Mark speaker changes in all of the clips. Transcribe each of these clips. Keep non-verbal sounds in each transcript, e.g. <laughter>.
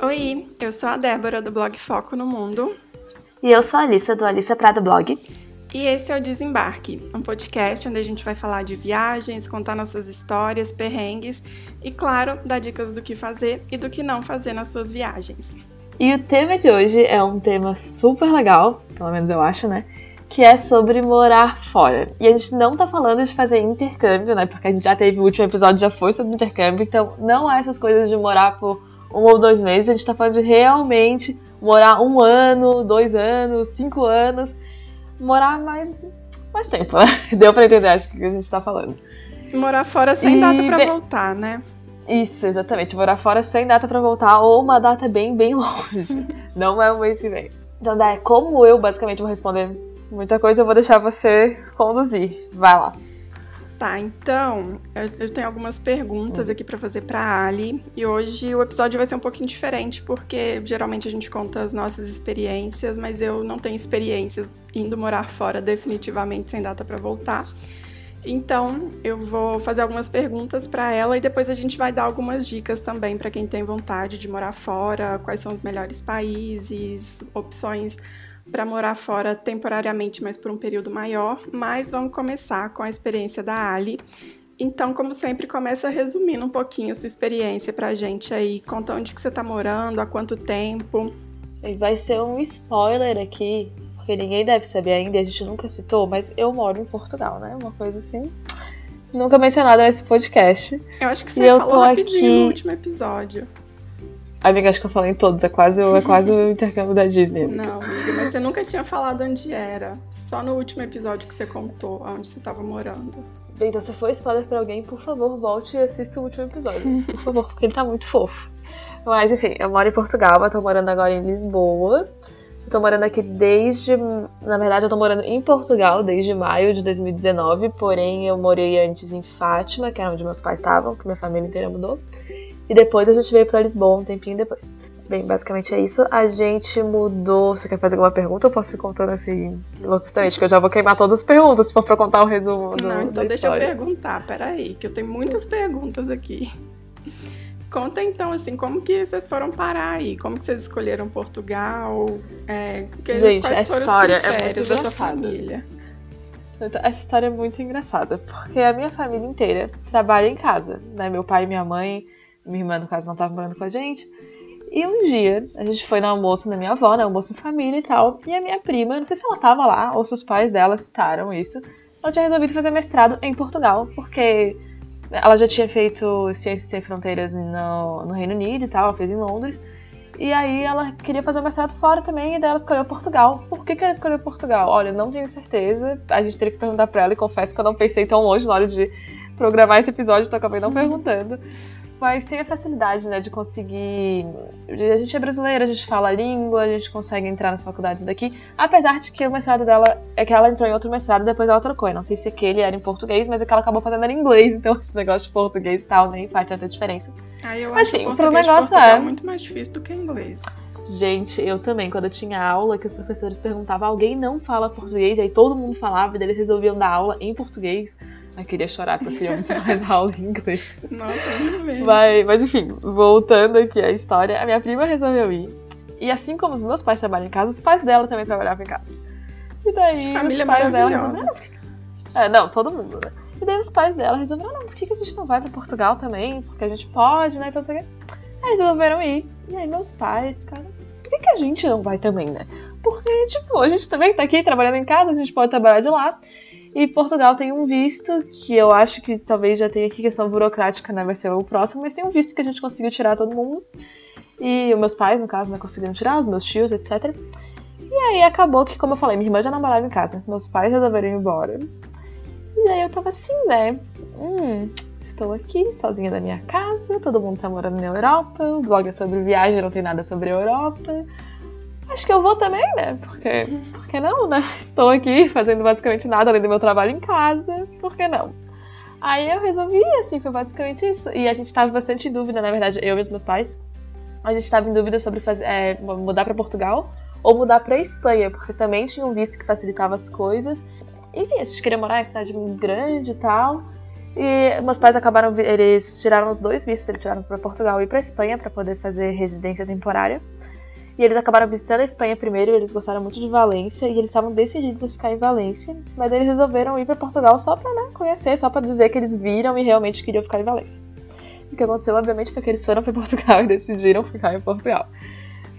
Speaker 1: Oi, eu sou a Débora do blog Foco no Mundo.
Speaker 2: E eu sou a Alissa do Alissa Prado Blog.
Speaker 1: E esse é o Desembarque, um podcast onde a gente vai falar de viagens, contar nossas histórias, perrengues e, claro, dar dicas do que fazer e do que não fazer nas suas viagens.
Speaker 2: E o tema de hoje é um tema super legal, pelo menos eu acho, né? Que é sobre morar fora. E a gente não tá falando de fazer intercâmbio, né? Porque a gente já teve o último episódio, já foi sobre intercâmbio, então não há essas coisas de morar por um ou dois meses, a gente tá falando de realmente morar um ano, dois anos, cinco anos morar mais, mais tempo, né? <laughs> Deu pra entender, acho que a gente tá falando.
Speaker 1: Morar fora sem e data pra voltar, né?
Speaker 2: Isso, exatamente. Morar fora sem data para voltar ou uma data bem, bem <laughs> longe. Não é o mês que vem. Então, daí, como eu basicamente vou responder muita coisa, eu vou deixar você conduzir. Vai lá.
Speaker 1: Tá, então, eu tenho algumas perguntas aqui para fazer para Ali e hoje o episódio vai ser um pouquinho diferente porque geralmente a gente conta as nossas experiências, mas eu não tenho experiências indo morar fora definitivamente sem data para voltar. Então, eu vou fazer algumas perguntas para ela e depois a gente vai dar algumas dicas também para quem tem vontade de morar fora, quais são os melhores países, opções para morar fora temporariamente, mas por um período maior. Mas vamos começar com a experiência da Ali. Então, como sempre, começa resumindo um pouquinho a sua experiência para a gente aí. Conta onde que você está morando, há quanto tempo.
Speaker 2: Vai ser um spoiler aqui, porque ninguém deve saber ainda, a gente nunca citou, mas eu moro em Portugal, né? Uma coisa assim. Nunca mencionada nesse podcast.
Speaker 1: Eu acho que você e falou rapidinho aqui... no último episódio.
Speaker 2: Amiga, acho que eu falei em todos. É quase, é quase o intercâmbio da Disney.
Speaker 1: Não, amiga, mas você nunca tinha falado onde era. Só no último episódio que você contou, onde você estava morando.
Speaker 2: Então, se for spoiler pra alguém, por favor, volte e assista o último episódio. Por favor, porque ele tá muito fofo. Mas, enfim, eu moro em Portugal, eu tô morando agora em Lisboa. Eu tô morando aqui desde. Na verdade, eu tô morando em Portugal desde maio de 2019. Porém, eu morei antes em Fátima, que era onde meus pais estavam, que minha família inteira mudou. E depois a gente veio para Lisboa um tempinho depois. Bem, basicamente é isso. A gente mudou. Você quer fazer alguma pergunta ou posso ir contando assim, loucamente? Que eu já vou queimar todas as perguntas se for pra contar o resumo do.
Speaker 1: Não, então deixa eu perguntar, peraí, que eu tenho muitas perguntas aqui. Conta então, assim, como que vocês foram parar aí? Como que vocês escolheram Portugal? É,
Speaker 2: que, Gente, quais
Speaker 1: foram
Speaker 2: história
Speaker 1: os
Speaker 2: é muito
Speaker 1: da sua família?
Speaker 2: Essa história é muito engraçada, porque a minha família inteira trabalha em casa, né? Meu pai e minha mãe minha irmã, no caso, não estava morando com a gente. E um dia, a gente foi no almoço da minha avó, né? Almoço em família e tal. E a minha prima, não sei se ela estava lá ou se os pais dela citaram isso, ela tinha resolvido fazer mestrado em Portugal, porque ela já tinha feito Ciências Sem Fronteiras no, no Reino Unido e tal, ela fez em Londres. E aí ela queria fazer o mestrado fora também, e daí ela escolheu Portugal. Por que, que ela escolheu Portugal? Olha, não tenho certeza. A gente teria que perguntar pra ela, e confesso que eu não pensei tão longe na hora de programar esse episódio, então acabei não perguntando. Mas tem a facilidade, né, de conseguir. A gente é brasileira, a gente fala a língua, a gente consegue entrar nas faculdades daqui. Apesar de que o mestrado dela é que ela entrou em outro mestrado depois ela trocou. Eu não sei se aquele era em português, mas o que ela acabou fazendo era em inglês, então esse negócio de português e tal nem faz tanta diferença.
Speaker 1: Ah, eu mas, acho que o negócio é muito mais difícil do que inglês.
Speaker 2: Gente, eu também, quando eu tinha aula, que os professores perguntavam, alguém não fala português, e aí todo mundo falava, e eles resolviam dar aula em português. Eu queria chorar porque eu queria muito mais <laughs> aula em inglês.
Speaker 1: Nossa, mesmo.
Speaker 2: Mas, mas enfim, voltando aqui à história, a minha prima resolveu ir. E assim como os meus pais trabalham em casa, os pais dela também trabalhavam em casa. E daí
Speaker 1: Família
Speaker 2: os pais dela
Speaker 1: resolveram.
Speaker 2: É, não, todo mundo, né? E daí os pais dela resolveram, não, por que, que a gente não vai pra Portugal também? Porque a gente pode, né? Então, assim, aí eles resolveram ir. E aí meus pais ficaram, por que, que a gente não vai também, né? Porque, tipo, a gente também tá aqui trabalhando em casa, a gente pode trabalhar de lá. E Portugal tem um visto que eu acho que talvez já tenha aqui questão burocrática, né? Vai ser o próximo, mas tem um visto que a gente conseguiu tirar todo mundo. E os meus pais, no caso, né, conseguiram tirar, os meus tios, etc. E aí acabou que, como eu falei, minha irmã já não morava em casa. Meus pais resolveram ir embora. E daí eu tava assim, né? Hum, estou aqui, sozinha na minha casa, todo mundo tá morando na Europa, o blog é sobre viagem, não tem nada sobre a Europa acho que eu vou também, né? Porque, por que não, né? Estou aqui fazendo basicamente nada além do meu trabalho em casa, por que não? Aí eu resolvi, assim, foi basicamente isso. E a gente estava bastante em dúvida, na verdade, eu e os meus pais. A gente estava em dúvida sobre fazer, é, mudar para Portugal ou mudar para Espanha, porque também tinha um visto que facilitava as coisas. Enfim, a gente queria morar em cidade grande e tal. E meus pais acabaram, eles tiraram os dois vistos, eles tiraram para Portugal e para Espanha para poder fazer residência temporária. E eles acabaram visitando a Espanha primeiro, eles gostaram muito de Valência e eles estavam decididos a ficar em Valência, mas eles resolveram ir para Portugal só para né, conhecer, só para dizer que eles viram e realmente queriam ficar em Valência. O que aconteceu, obviamente, foi que eles foram para <laughs> Portugal e decidiram ficar em Portugal.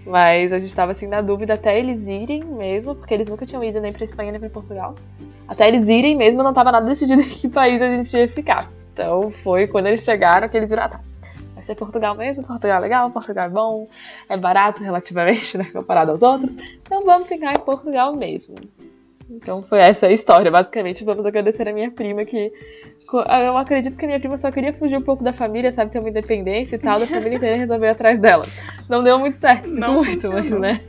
Speaker 2: Mas a gente estava assim na dúvida até eles irem mesmo, porque eles nunca tinham ido nem para Espanha nem para Portugal. Até eles irem mesmo, não estava nada decidido <laughs> em que país a gente ia ficar. Então foi quando eles chegaram que eles viram, ah, tá, vai ser Portugal mesmo, Portugal é legal, Portugal é bom, é barato relativamente, <laughs> né, comparado aos outros. Então vamos ficar em Portugal mesmo. Então foi essa a história, basicamente. Vamos agradecer a minha prima que eu acredito que a minha prima só queria fugir um pouco da família, sabe, ter uma independência e tal, da família inteira resolver atrás dela. Não deu muito certo, sinto Não muito, funcionou. mas né.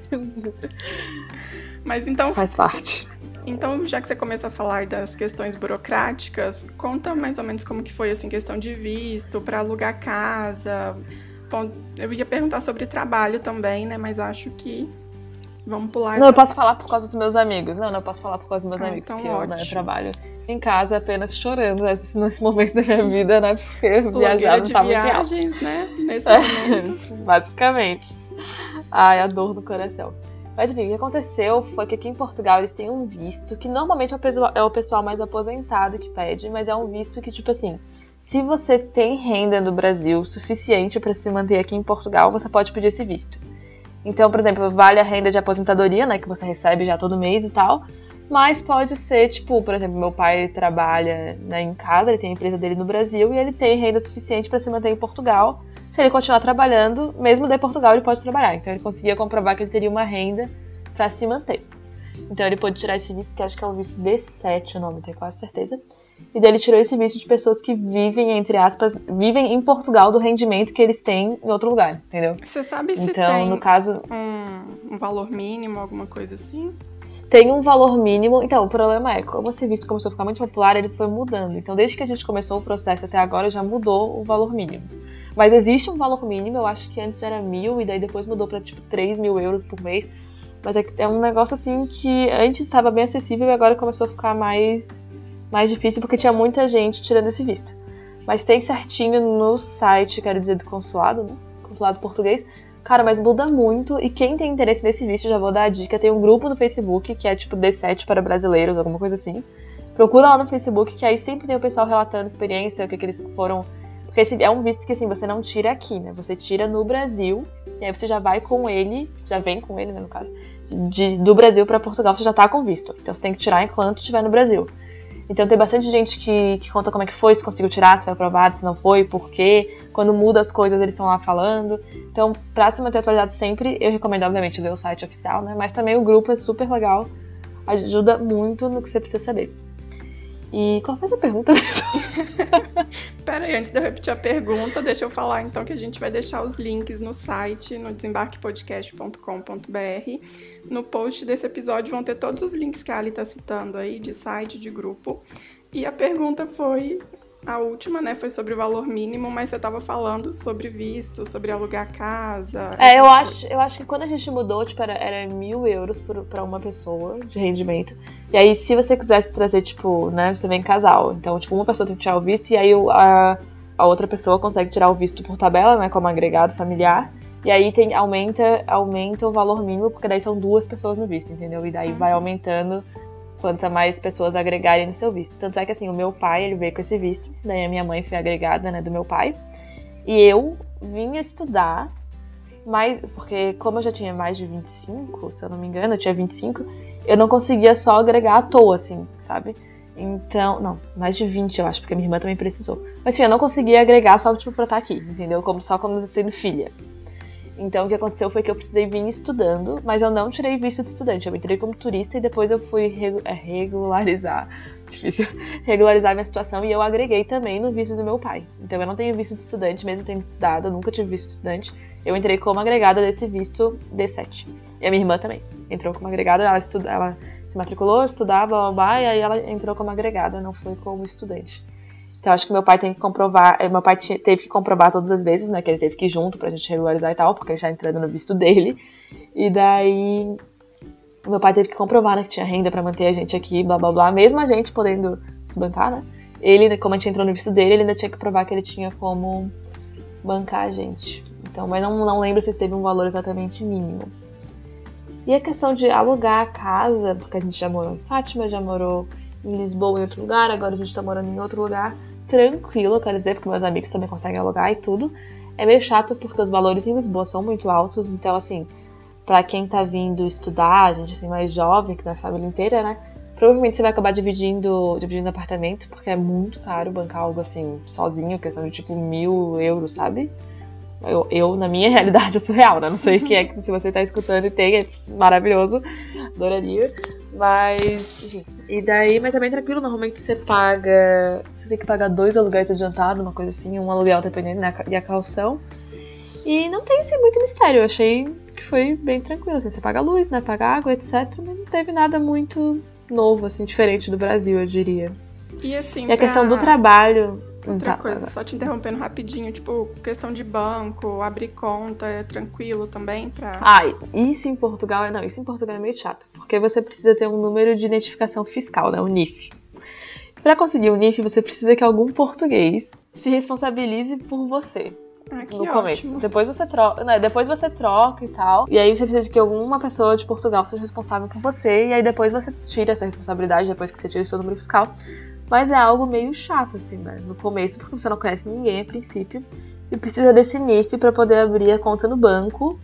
Speaker 1: Mas então.
Speaker 2: Faz parte.
Speaker 1: Então, já que você começa a falar das questões burocráticas, conta mais ou menos como que foi assim questão de visto para alugar casa. Bom, eu ia perguntar sobre trabalho também, né? Mas acho que Vamos pular.
Speaker 2: Não, essa... eu posso falar por causa dos meus amigos. Não, não, eu posso falar por causa dos meus ah, amigos, então porque ótimo. eu, né, trabalho em casa apenas chorando <laughs> nesse momento da minha vida, né? Porque viajar não tá
Speaker 1: viagens, muito né? Nesse momento. <laughs>
Speaker 2: Basicamente. Ai, a dor do coração. Mas enfim, o que aconteceu foi que aqui em Portugal eles têm um visto que normalmente é o pessoal, é o pessoal mais aposentado que pede, mas é um visto que, tipo assim, se você tem renda no Brasil suficiente para se manter aqui em Portugal, você pode pedir esse visto. Então, por exemplo, vale a renda de aposentadoria, né, que você recebe já todo mês e tal. Mas pode ser, tipo, por exemplo, meu pai trabalha né, em casa, ele tem a empresa dele no Brasil e ele tem renda suficiente para se manter em Portugal. Se ele continuar trabalhando, mesmo de Portugal ele pode trabalhar. Então ele conseguia comprovar que ele teria uma renda para se manter. Então ele pôde tirar esse visto, que acho que é o visto D7 o nome, tenho quase certeza. E daí ele tirou esse visto de pessoas que vivem, entre aspas, vivem em Portugal do rendimento que eles têm em outro lugar, entendeu?
Speaker 1: Você sabe se então, tem no caso, um, um valor mínimo, alguma coisa assim?
Speaker 2: Tem um valor mínimo. Então, o problema é, como esse visto começou a ficar muito popular, ele foi mudando. Então, desde que a gente começou o processo até agora, já mudou o valor mínimo. Mas existe um valor mínimo, eu acho que antes era mil e daí depois mudou para tipo 3 mil euros por mês. Mas é, é um negócio assim que antes estava bem acessível e agora começou a ficar mais mais difícil porque tinha muita gente tirando esse visto. Mas tem certinho no site, quero dizer, do consulado, né? Consulado português. Cara, mas muda muito. E quem tem interesse nesse visto, já vou dar a dica: tem um grupo no Facebook que é tipo D7 para brasileiros, alguma coisa assim. Procura lá no Facebook, que aí sempre tem o pessoal relatando experiência, o que, que eles foram. Porque esse é um visto que assim, você não tira aqui, né? Você tira no Brasil, e aí você já vai com ele, já vem com ele, né, no caso, de, do Brasil para Portugal, você já tá com visto. Então você tem que tirar enquanto estiver no Brasil. Então tem bastante gente que, que conta como é que foi, se conseguiu tirar, se foi aprovado, se não foi, por quê. Quando muda as coisas, eles estão lá falando. Então, pra se manter atualizado sempre, eu recomendo, obviamente, ler o site oficial, né? Mas também o grupo é super legal, ajuda muito no que você precisa saber. E qual foi a pergunta? <laughs>
Speaker 1: Pera aí, antes de eu repetir a pergunta, deixa eu falar então que a gente vai deixar os links no site, no desembarquepodcast.com.br. No post desse episódio vão ter todos os links que a Ali está citando aí, de site, de grupo. E a pergunta foi a última, né, foi sobre o valor mínimo, mas você estava falando sobre visto, sobre alugar casa.
Speaker 2: É, eu acho, eu acho que quando a gente mudou, tipo, era, era mil euros para uma pessoa de rendimento. E aí, se você quisesse trazer, tipo, né, você vem casal. Então, tipo, uma pessoa tem que tirar o visto e aí a, a outra pessoa consegue tirar o visto por tabela, né, como agregado familiar. E aí tem, aumenta, aumenta o valor mínimo, porque daí são duas pessoas no visto, entendeu? E daí uhum. vai aumentando quanto mais pessoas agregarem no seu visto. Tanto é que assim, o meu pai, ele veio com esse visto, daí a minha mãe foi agregada, né, do meu pai. E eu vim estudar, mas porque como eu já tinha mais de 25, se eu não me engano, eu tinha 25, eu não conseguia só agregar à toa, assim, sabe? Então, não, mais de 20 eu acho, porque minha irmã também precisou. Mas enfim, eu não conseguia agregar só tipo pra estar aqui, entendeu? Como só como sendo filha. Então o que aconteceu foi que eu precisei vir estudando, mas eu não tirei visto de estudante. Eu entrei como turista e depois eu fui é, regularizar. <laughs> Difícil. Regularizar minha situação e eu agreguei também no visto do meu pai. Então eu não tenho visto de estudante, mesmo tendo estudado, eu nunca tive visto de estudante. Eu entrei como agregada desse visto D7. E a minha irmã também entrou como agregada, ela, estuda, ela se matriculou, estudava, blá, blá, e aí ela entrou como agregada, não foi como estudante. Então acho que meu pai tem que comprovar, eh, meu pai teve que comprovar todas as vezes, né, que ele teve que ir junto pra gente regularizar e tal, porque ele já entrando no visto dele. E daí meu pai teve que comprovar, né, que tinha renda para manter a gente aqui, blá blá blá, mesmo a gente podendo se bancar, né? ele, como a gente entrou no visto dele, ele ainda tinha que provar que ele tinha como bancar a gente. Então, mas não, não lembro se teve um valor exatamente mínimo. E a questão de alugar a casa, porque a gente já morou em Fátima, já morou em Lisboa em outro lugar, agora a gente tá morando em outro lugar, tranquilo, quero dizer, porque meus amigos também conseguem alugar e tudo. É meio chato porque os valores em Lisboa são muito altos, então assim, para quem tá vindo estudar, gente assim mais jovem, que não é família inteira, né? Provavelmente você vai acabar dividindo, dividindo apartamento, porque é muito caro bancar algo assim sozinho, questão de tipo mil euros, sabe? Eu, eu, na minha <laughs> realidade, é surreal, né? Não sei o que é que se você tá escutando e tem, é maravilhoso, adoraria. Mas, enfim. E daí, mas também tranquilo, normalmente você paga. Você tem que pagar dois aluguéis adiantados, uma coisa assim, um aluguel dependendo, né? E a calção. E não tem assim muito mistério, eu achei que foi bem tranquilo. Assim, você paga luz, né? Paga água, etc. Mas não teve nada muito novo, assim, diferente do Brasil, eu diria.
Speaker 1: E assim.
Speaker 2: E a questão do trabalho.
Speaker 1: Outra tá, coisa, só te interrompendo rapidinho, tipo, questão de banco, abrir conta, é tranquilo também pra.
Speaker 2: Ah, isso em Portugal é. Não, isso em Portugal é meio chato. Porque você precisa ter um número de identificação fiscal, né? O NIF. Para conseguir o NIF, você precisa que algum português se responsabilize por você.
Speaker 1: Ah,
Speaker 2: no começo. Ótimo. Depois você troca. Né, depois você troca e tal. E aí você precisa de que alguma pessoa de Portugal seja responsável por você. E aí depois você tira essa responsabilidade, depois que você tira o seu número fiscal. Mas é algo meio chato, assim, né? No começo, porque você não conhece ninguém a princípio. E precisa desse NIF para poder abrir a conta no banco.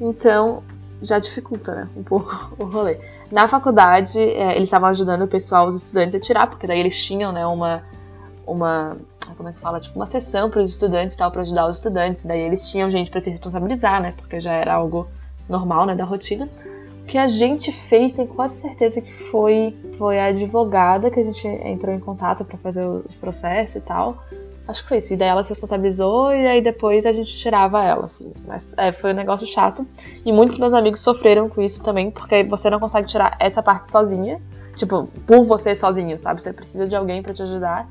Speaker 2: Então, já dificulta, né? Um pouco <laughs> o rolê. Na faculdade, é, eles estavam ajudando o pessoal, os estudantes, a tirar, porque daí eles tinham, né, uma. Uma. Como é que fala? Tipo, uma sessão para os estudantes tal, para ajudar os estudantes. Daí eles tinham gente para se responsabilizar, né? Porque já era algo normal, né, da rotina que a gente fez, tenho quase certeza que foi, foi a advogada que a gente entrou em contato para fazer o processo e tal. Acho que foi isso. E daí ela se responsabilizou e aí depois a gente tirava ela, assim. Mas é, foi um negócio chato. E muitos meus amigos sofreram com isso também, porque você não consegue tirar essa parte sozinha. Tipo, por você sozinho, sabe? Você precisa de alguém para te ajudar.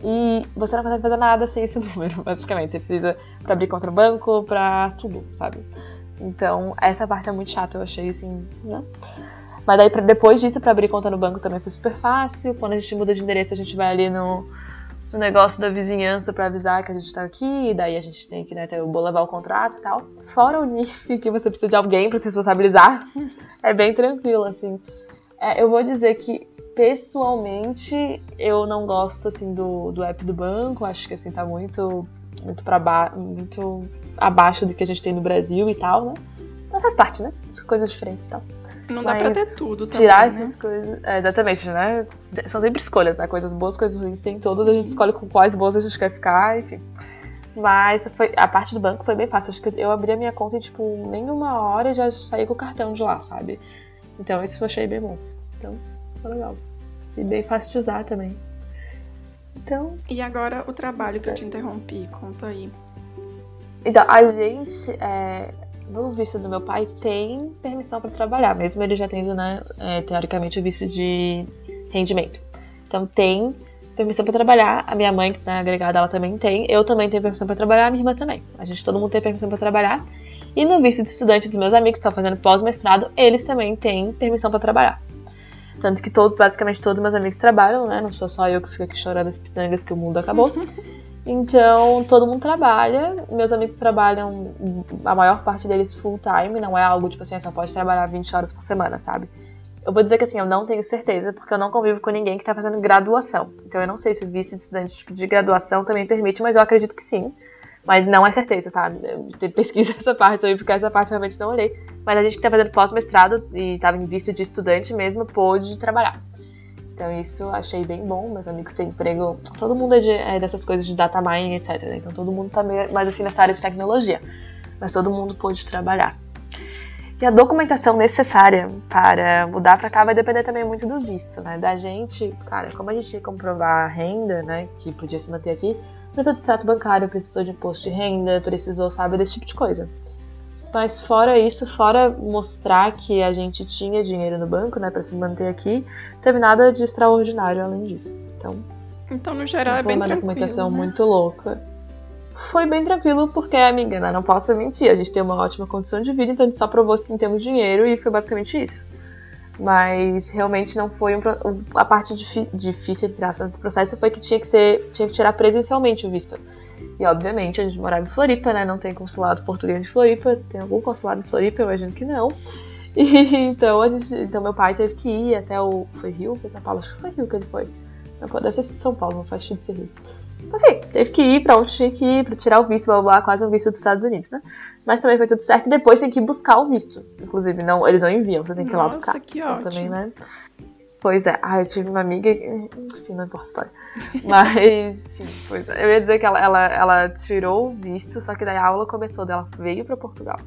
Speaker 2: E você não consegue fazer nada sem esse <laughs> número, basicamente. Você precisa para abrir contra o banco, pra tudo, sabe? Então, essa parte é muito chata, eu achei assim, né? Mas daí, pra, depois disso, para abrir conta no banco também foi super fácil. Quando a gente muda de endereço, a gente vai ali no, no negócio da vizinhança para avisar que a gente tá aqui. E daí a gente tem que né, ter levar o contrato e tal. Fora o NIF, <laughs> que você precisa de alguém para se responsabilizar, <laughs> é bem tranquilo, assim. É, eu vou dizer que, pessoalmente, eu não gosto, assim, do, do app do banco. Acho que, assim, tá muito, muito pra baixo, muito abaixo do que a gente tem no Brasil e tal, né? Mas faz parte, né? Coisas diferentes e tal.
Speaker 1: Não dá Mas pra ter tudo também,
Speaker 2: Tirar
Speaker 1: né?
Speaker 2: essas coisas... É, exatamente, né? São sempre escolhas, né? Coisas boas, coisas ruins, tem todas. A gente escolhe com quais boas a gente quer ficar, enfim. Mas foi, a parte do banco foi bem fácil. Acho que eu abri a minha conta em, tipo, nem uma hora e já saí com o cartão de lá, sabe? Então isso eu achei bem bom. Então, foi legal. E bem fácil de usar também. Então...
Speaker 1: E agora o trabalho que eu te interrompi, conta aí.
Speaker 2: Então, a gente, é, no visto do meu pai, tem permissão para trabalhar, mesmo ele já tendo, né, é, teoricamente, o visto de rendimento. Então, tem permissão para trabalhar. A minha mãe, que tá agregada, ela também tem. Eu também tenho permissão para trabalhar, a minha irmã também. A gente, todo mundo tem permissão para trabalhar. E no visto de estudante dos meus amigos que estão fazendo pós-mestrado, eles também têm permissão para trabalhar. Tanto que todo, basicamente todos meus amigos trabalham, né? Não sou só eu que fico aqui chorando as pitangas que o mundo acabou. <laughs> Então, todo mundo trabalha. Meus amigos trabalham, a maior parte deles full time, não é algo tipo assim, só pode trabalhar 20 horas por semana, sabe? Eu vou dizer que assim, eu não tenho certeza, porque eu não convivo com ninguém que tá fazendo graduação. Então eu não sei se o visto de estudante de graduação também permite, mas eu acredito que sim. Mas não é certeza, tá? Pesquisa <laughs> essa parte aí, porque essa parte realmente não olhei. Mas a gente que tá fazendo pós-mestrado e tava em visto de estudante mesmo, pôde trabalhar. Então isso achei bem bom, meus amigos têm emprego, todo mundo é, de, é dessas coisas de data mining, etc. Né? Então todo mundo tá meio, mais assim nessa área de tecnologia, mas todo mundo pôde trabalhar. E a documentação necessária para mudar para cá vai depender também muito do visto, né? Da gente, cara, como a gente ia comprovar a renda, né, que podia se manter aqui, precisou de extrato bancário, precisou de imposto de renda, precisou, sabe, desse tipo de coisa. Mas fora isso, fora mostrar que a gente tinha dinheiro no banco, né, para se manter aqui, teve nada de extraordinário além disso. Então,
Speaker 1: então no geral é bem
Speaker 2: uma documentação
Speaker 1: né?
Speaker 2: muito louca. Foi bem tranquilo porque, amiga, né, não posso mentir, a gente tem uma ótima condição de vida, então a gente só provou se temos dinheiro e foi basicamente isso. Mas realmente não foi um, a parte difícil, entre aspas, do processo foi que tinha que ser. tinha que tirar presencialmente o visto. E obviamente a gente morava em Floripa, né? Não tem consulado português em Floripa. Tem algum consulado em Floripa, eu imagino que não. <laughs> E, então a gente. Então meu pai teve que ir até o. Foi Rio? Foi São Paulo? Acho que foi Rio que ele foi. Não, deve ter sido São Paulo, não faz sentido ser Rio. Enfim, teve que ir pra onde tinha que ir, pra tirar o visto, blá, blá, blá, quase um visto dos Estados Unidos, né? Mas também foi tudo certo e depois tem que ir buscar o visto. Inclusive, não, eles não enviam, você tem que ir lá buscar.
Speaker 1: Que então, ótimo.
Speaker 2: também, né? Pois é, ah, eu tive uma amiga. Enfim, não importa a história. Mas, <laughs> sim, pois é. Eu ia dizer que ela, ela, ela tirou o visto, só que daí a aula começou dela, veio pra Portugal.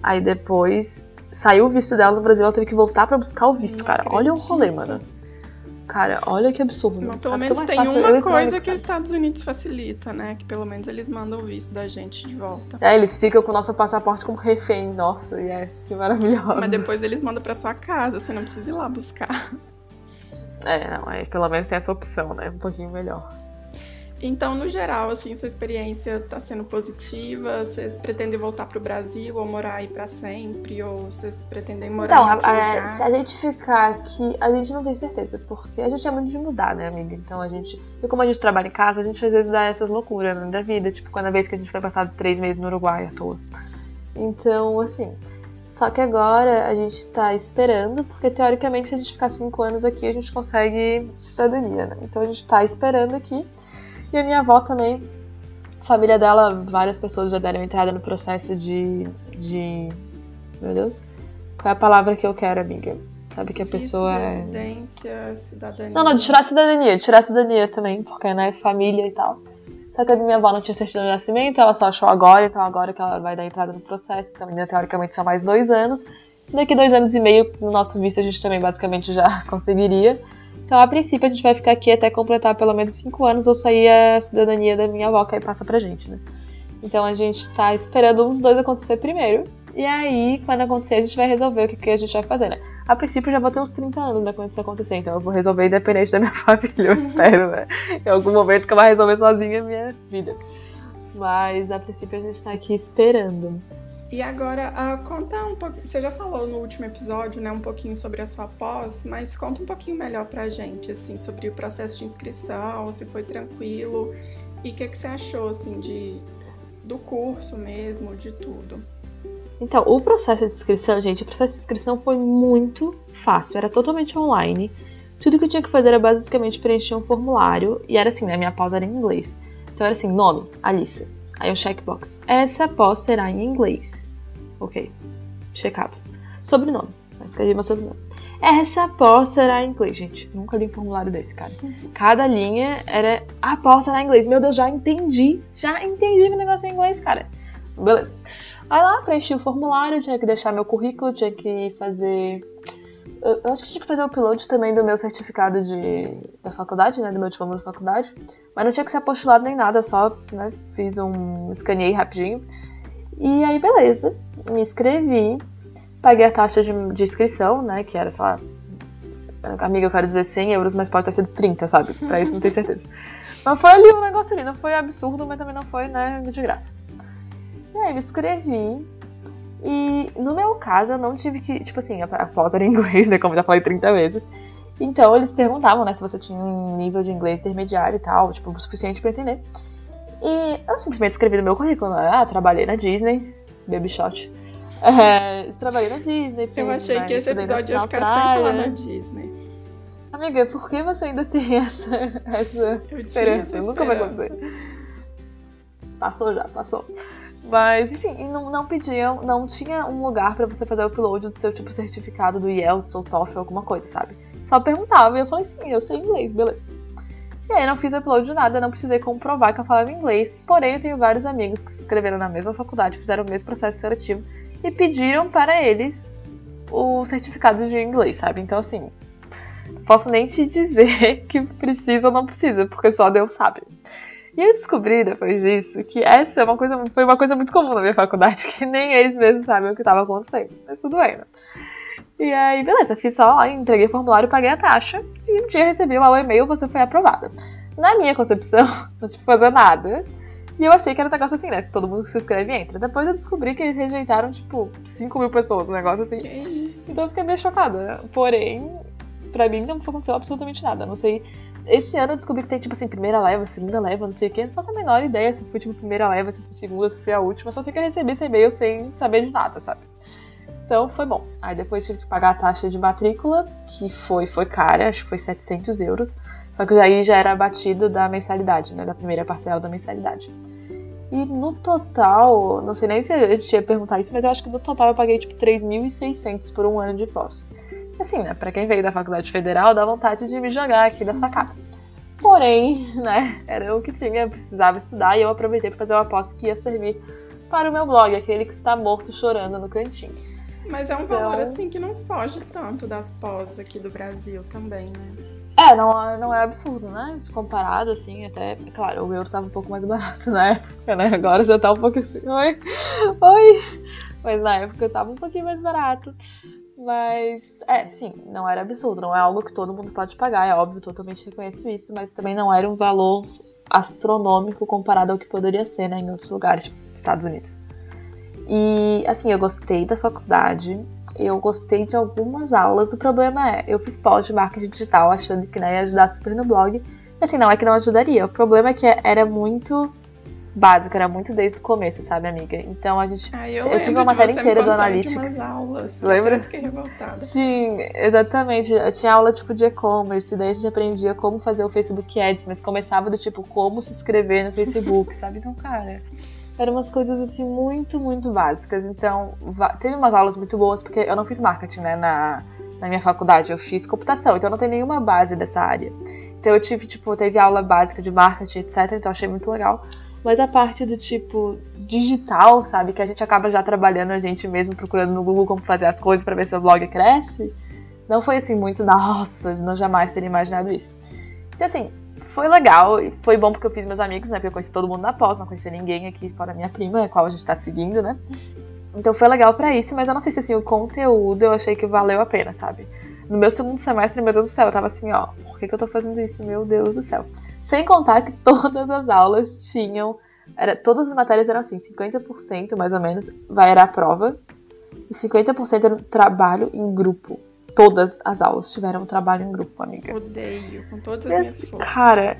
Speaker 2: Aí depois saiu o visto dela no Brasil, ela teve que voltar pra buscar o visto, não cara. Acredito. Olha o rolê, mano. Cara, olha que absurdo.
Speaker 1: Mas, pelo menos tem uma coisa que os Estados Unidos facilita, né? Que pelo menos eles mandam o visto da gente de volta.
Speaker 2: É, eles ficam com o nosso passaporte como refém. Nossa, yes, que maravilhoso.
Speaker 1: Mas depois eles mandam pra sua casa, você não precisa ir lá buscar.
Speaker 2: É, não, é, pelo menos tem essa opção, né? Um pouquinho melhor.
Speaker 1: Então, no geral, assim, sua experiência está sendo positiva? Vocês pretendem voltar para o Brasil ou morar aí para sempre? Ou vocês pretendem morar então, em outro a, lugar?
Speaker 2: se a gente ficar aqui, a gente não tem certeza, porque a gente é muito de mudar, né, amiga? Então a gente. E como a gente trabalha em casa, a gente às vezes dá essas loucuras né, da vida, tipo, quando a vez que a gente foi passar três meses no Uruguai à toa. Então, assim. Só que agora a gente está esperando, porque teoricamente se a gente ficar cinco anos aqui, a gente consegue cidadania, né? Então a gente está esperando aqui. E a minha avó também, a família dela, várias pessoas já deram entrada no processo de. de. Meu Deus? Qual é a palavra que eu quero, amiga? Sabe que a pessoa
Speaker 1: é. Residência, cidadania.
Speaker 2: Não, não, de tirar a cidadania, de tirar a cidadania também, porque, né, família e tal. Só que a minha avó não tinha certidão de nascimento, ela só achou agora, então agora que ela vai dar entrada no processo, então ainda teoricamente são mais dois anos. Daqui dois anos e meio, no nosso visto, a gente também basicamente já <laughs> conseguiria. Então, a princípio, a gente vai ficar aqui até completar pelo menos 5 anos ou sair a cidadania da minha avó, que aí passa pra gente, né? Então, a gente tá esperando uns dois acontecer primeiro. E aí, quando acontecer, a gente vai resolver o que, que a gente vai fazer, né? A princípio, já vou ter uns 30 anos né, quando isso acontecer, então eu vou resolver independente da minha <laughs> família, eu espero, né? Em algum momento que eu vou resolver sozinha a minha vida. Mas, a princípio, a gente tá aqui esperando.
Speaker 1: E agora, uh, conta um pouco. Você já falou no último episódio, né, um pouquinho sobre a sua pós, mas conta um pouquinho melhor pra gente, assim, sobre o processo de inscrição, se foi tranquilo e o que, que você achou, assim, de, do curso mesmo, de tudo.
Speaker 2: Então, o processo de inscrição, gente, o processo de inscrição foi muito fácil, era totalmente online. Tudo que eu tinha que fazer era basicamente preencher um formulário e era assim, né? Minha pós era em inglês. Então era assim, nome, Alice. Aí o checkbox. Essa pós será em inglês. Ok. Checado. Sobrenome. Escrevi meu sobrenome. Essa pós será em inglês, gente. Nunca li um formulário desse, cara. <laughs> Cada linha era. A pós será em inglês. Meu Deus, já entendi. Já entendi o negócio em inglês, cara. Beleza. Aí lá, preenchi o formulário, tinha que deixar meu currículo, tinha que fazer. Eu acho que tinha que fazer o upload também do meu certificado de, da faculdade, né? Do meu diploma da faculdade. Mas não tinha que ser apostolado nem nada, eu só né, fiz um. escaneei rapidinho. E aí, beleza, me inscrevi, paguei a taxa de, de inscrição, né, que era, sei lá, amiga, eu quero dizer 100 euros, mas pode ter sido 30, sabe? Pra isso não tenho certeza. <laughs> Mas foi ali um negócio ali, não foi absurdo, mas também não foi, né, de graça. E aí, me inscrevi. E no meu caso, eu não tive que, tipo assim, a pós era em <laughs> inglês, né, como eu já falei 30 vezes. Então, eles perguntavam, né, se você tinha um nível de inglês intermediário e tal, tipo, o suficiente para entender. E eu simplesmente escrevi no meu currículo, né? ah, trabalhei na Disney, Baby Shot. <laughs> É, trabalhei na Disney.
Speaker 1: Eu achei né, que esse episódio ia ficar sem falar na Disney.
Speaker 2: Amiga, por que você ainda tem <laughs> essa, essa
Speaker 1: eu
Speaker 2: esperança?
Speaker 1: Essa
Speaker 2: Nunca vai acontecer. Passou já, passou. Mas, enfim, não, não pediam, não tinha um lugar para você fazer o upload do seu tipo certificado do IELTS ou TOEFL, alguma coisa, sabe? Só perguntava e eu falei, sim, eu sei inglês, beleza. E aí não fiz upload de nada, não precisei comprovar que eu falava inglês. Porém, eu tenho vários amigos que se inscreveram na mesma faculdade, fizeram o mesmo processo seletivo e pediram para eles o certificado de inglês, sabe? Então, assim, posso nem te <laughs> dizer que precisa ou não precisa, porque só Deus sabe. E eu descobri depois disso que essa é uma coisa, foi uma coisa muito comum na minha faculdade, <laughs> que nem eles mesmos sabem o que estava acontecendo. Mas tudo bem, né? E aí, beleza, fiz só, entreguei o formulário, paguei a taxa e um dia recebi lá o e-mail, você foi aprovada. Na minha concepção, <laughs> não tive que fazer nada. E eu achei que era um negócio assim, né? Todo mundo que se inscreve entra. Depois eu descobri que eles rejeitaram, tipo, 5 mil pessoas, um negócio assim.
Speaker 1: Que isso?
Speaker 2: Então eu fiquei meio chocada. Porém, pra mim não aconteceu absolutamente nada. Não sei. Esse ano eu descobri que tem, tipo assim, primeira leva, segunda leva, não sei o quê. Não faço a menor ideia se foi, tipo, primeira leva, se foi segunda, se foi a última. Só sei que eu recebi esse e-mail sem saber de nada, sabe? Então foi bom. Aí depois tive que pagar a taxa de matrícula, que foi, foi cara, acho que foi 700 euros. Só que aí já era abatido da mensalidade, né? Da primeira parcela da mensalidade. E no total, não sei nem se a gente ia perguntar isso, mas eu acho que no total eu paguei tipo 3.600 por um ano de pós. Assim, né? Pra quem veio da faculdade federal, dá vontade de me jogar aqui da sacada. Porém, né? Era o que tinha, precisava estudar e eu aproveitei para fazer uma pós que ia servir para o meu blog, aquele que está morto chorando no cantinho.
Speaker 1: Mas é um valor
Speaker 2: Então-
Speaker 1: assim que não foge tanto das pós aqui do Brasil também, né?
Speaker 2: É, não, não é absurdo, né? Comparado, assim, até. Claro, o euro tava um pouco mais barato na época, né? Agora já tá um pouco assim. Oi! Oi! Mas na época tava um pouquinho mais barato. Mas, é, sim, não era absurdo. Não é algo que todo mundo pode pagar, é óbvio, totalmente reconheço isso. Mas também não era um valor astronômico comparado ao que poderia ser, né? Em outros lugares, tipo Estados Unidos. E, assim, eu gostei da faculdade, eu gostei de algumas aulas. O problema é, eu fiz pós de marketing digital achando que né, ia ajudar super no blog. Assim, não é que não ajudaria. O problema é que era muito básico, era muito desde o começo, sabe, amiga? Então a gente.
Speaker 1: Ah, eu,
Speaker 2: Eu tive uma matéria inteira do Analytics.
Speaker 1: aulas.
Speaker 2: Lembra?
Speaker 1: Eu fiquei revoltada.
Speaker 2: Sim, exatamente. Eu tinha aula tipo de e-commerce, daí a gente aprendia como fazer o Facebook Ads, mas começava do tipo como se inscrever no Facebook, <laughs> sabe? Então, cara, eram umas coisas assim muito, muito básicas. Então, teve umas aulas muito boas, porque eu não fiz marketing, né, na, na minha faculdade, eu fiz computação, então eu não tenho nenhuma base dessa área. Então eu tive, tipo, teve aula básica de marketing, etc, então eu achei muito legal. Mas a parte do tipo digital, sabe, que a gente acaba já trabalhando a gente mesmo procurando no Google como fazer as coisas pra ver se o blog cresce, não foi assim muito, <laughs> nossa, não jamais teria imaginado isso. Então assim, foi legal e foi bom porque eu fiz meus amigos, né? Porque eu conheci todo mundo na pós, não conhecia ninguém aqui fora minha prima, a qual a gente tá seguindo, né? Então foi legal pra isso, mas eu não sei se assim, o conteúdo eu achei que valeu a pena, sabe? No meu segundo semestre, meu Deus do céu, eu tava assim, ó, por que, que eu tô fazendo isso? Meu Deus do céu. Sem contar que todas as aulas tinham. Era, todas as matérias eram assim, 50% mais ou menos vai era a prova e 50% era um trabalho em grupo. Todas as aulas tiveram um trabalho em grupo, amiga.
Speaker 1: Odeio, com todas as
Speaker 2: E
Speaker 1: minhas forças.
Speaker 2: cara,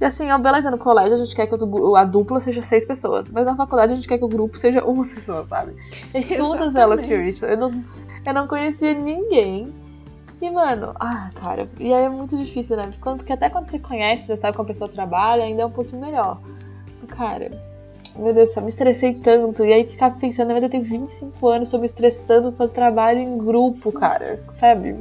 Speaker 2: e assim, ó, beleza, no colégio a gente quer que a dupla seja seis pessoas, mas na faculdade a gente quer que o grupo seja uma pessoa, sabe? E todas elas tinham isso. Eu não, eu não conhecia ninguém. E, mano, ah, cara, e aí é muito difícil, né? Porque até quando você conhece, você sabe como a pessoa trabalha, ainda é um pouquinho melhor. Cara, meu Deus céu, me estressei tanto. E aí ficar pensando, na verdade, eu tenho 25 anos, tô me estressando por trabalho em grupo, cara. Sabe?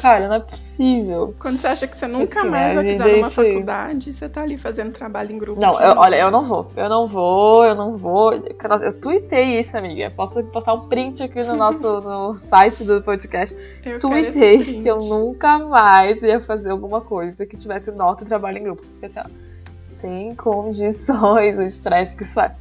Speaker 2: Cara, não é possível.
Speaker 1: Quando você acha que você nunca
Speaker 2: que
Speaker 1: mais vai pisar numa
Speaker 2: isso aí.
Speaker 1: faculdade, você tá ali fazendo trabalho em grupo.
Speaker 2: Não, eu- olha, eu não vou. Eu não vou, eu não vou. Eu tuitei isso, amiga. Posso postar um print aqui no nosso <laughs> no site do podcast.
Speaker 1: Eu
Speaker 2: Tuitei que eu nunca mais ia fazer alguma coisa que tivesse nota e trabalho em grupo. Porque assim, ó, sem condições o estresse que isso é.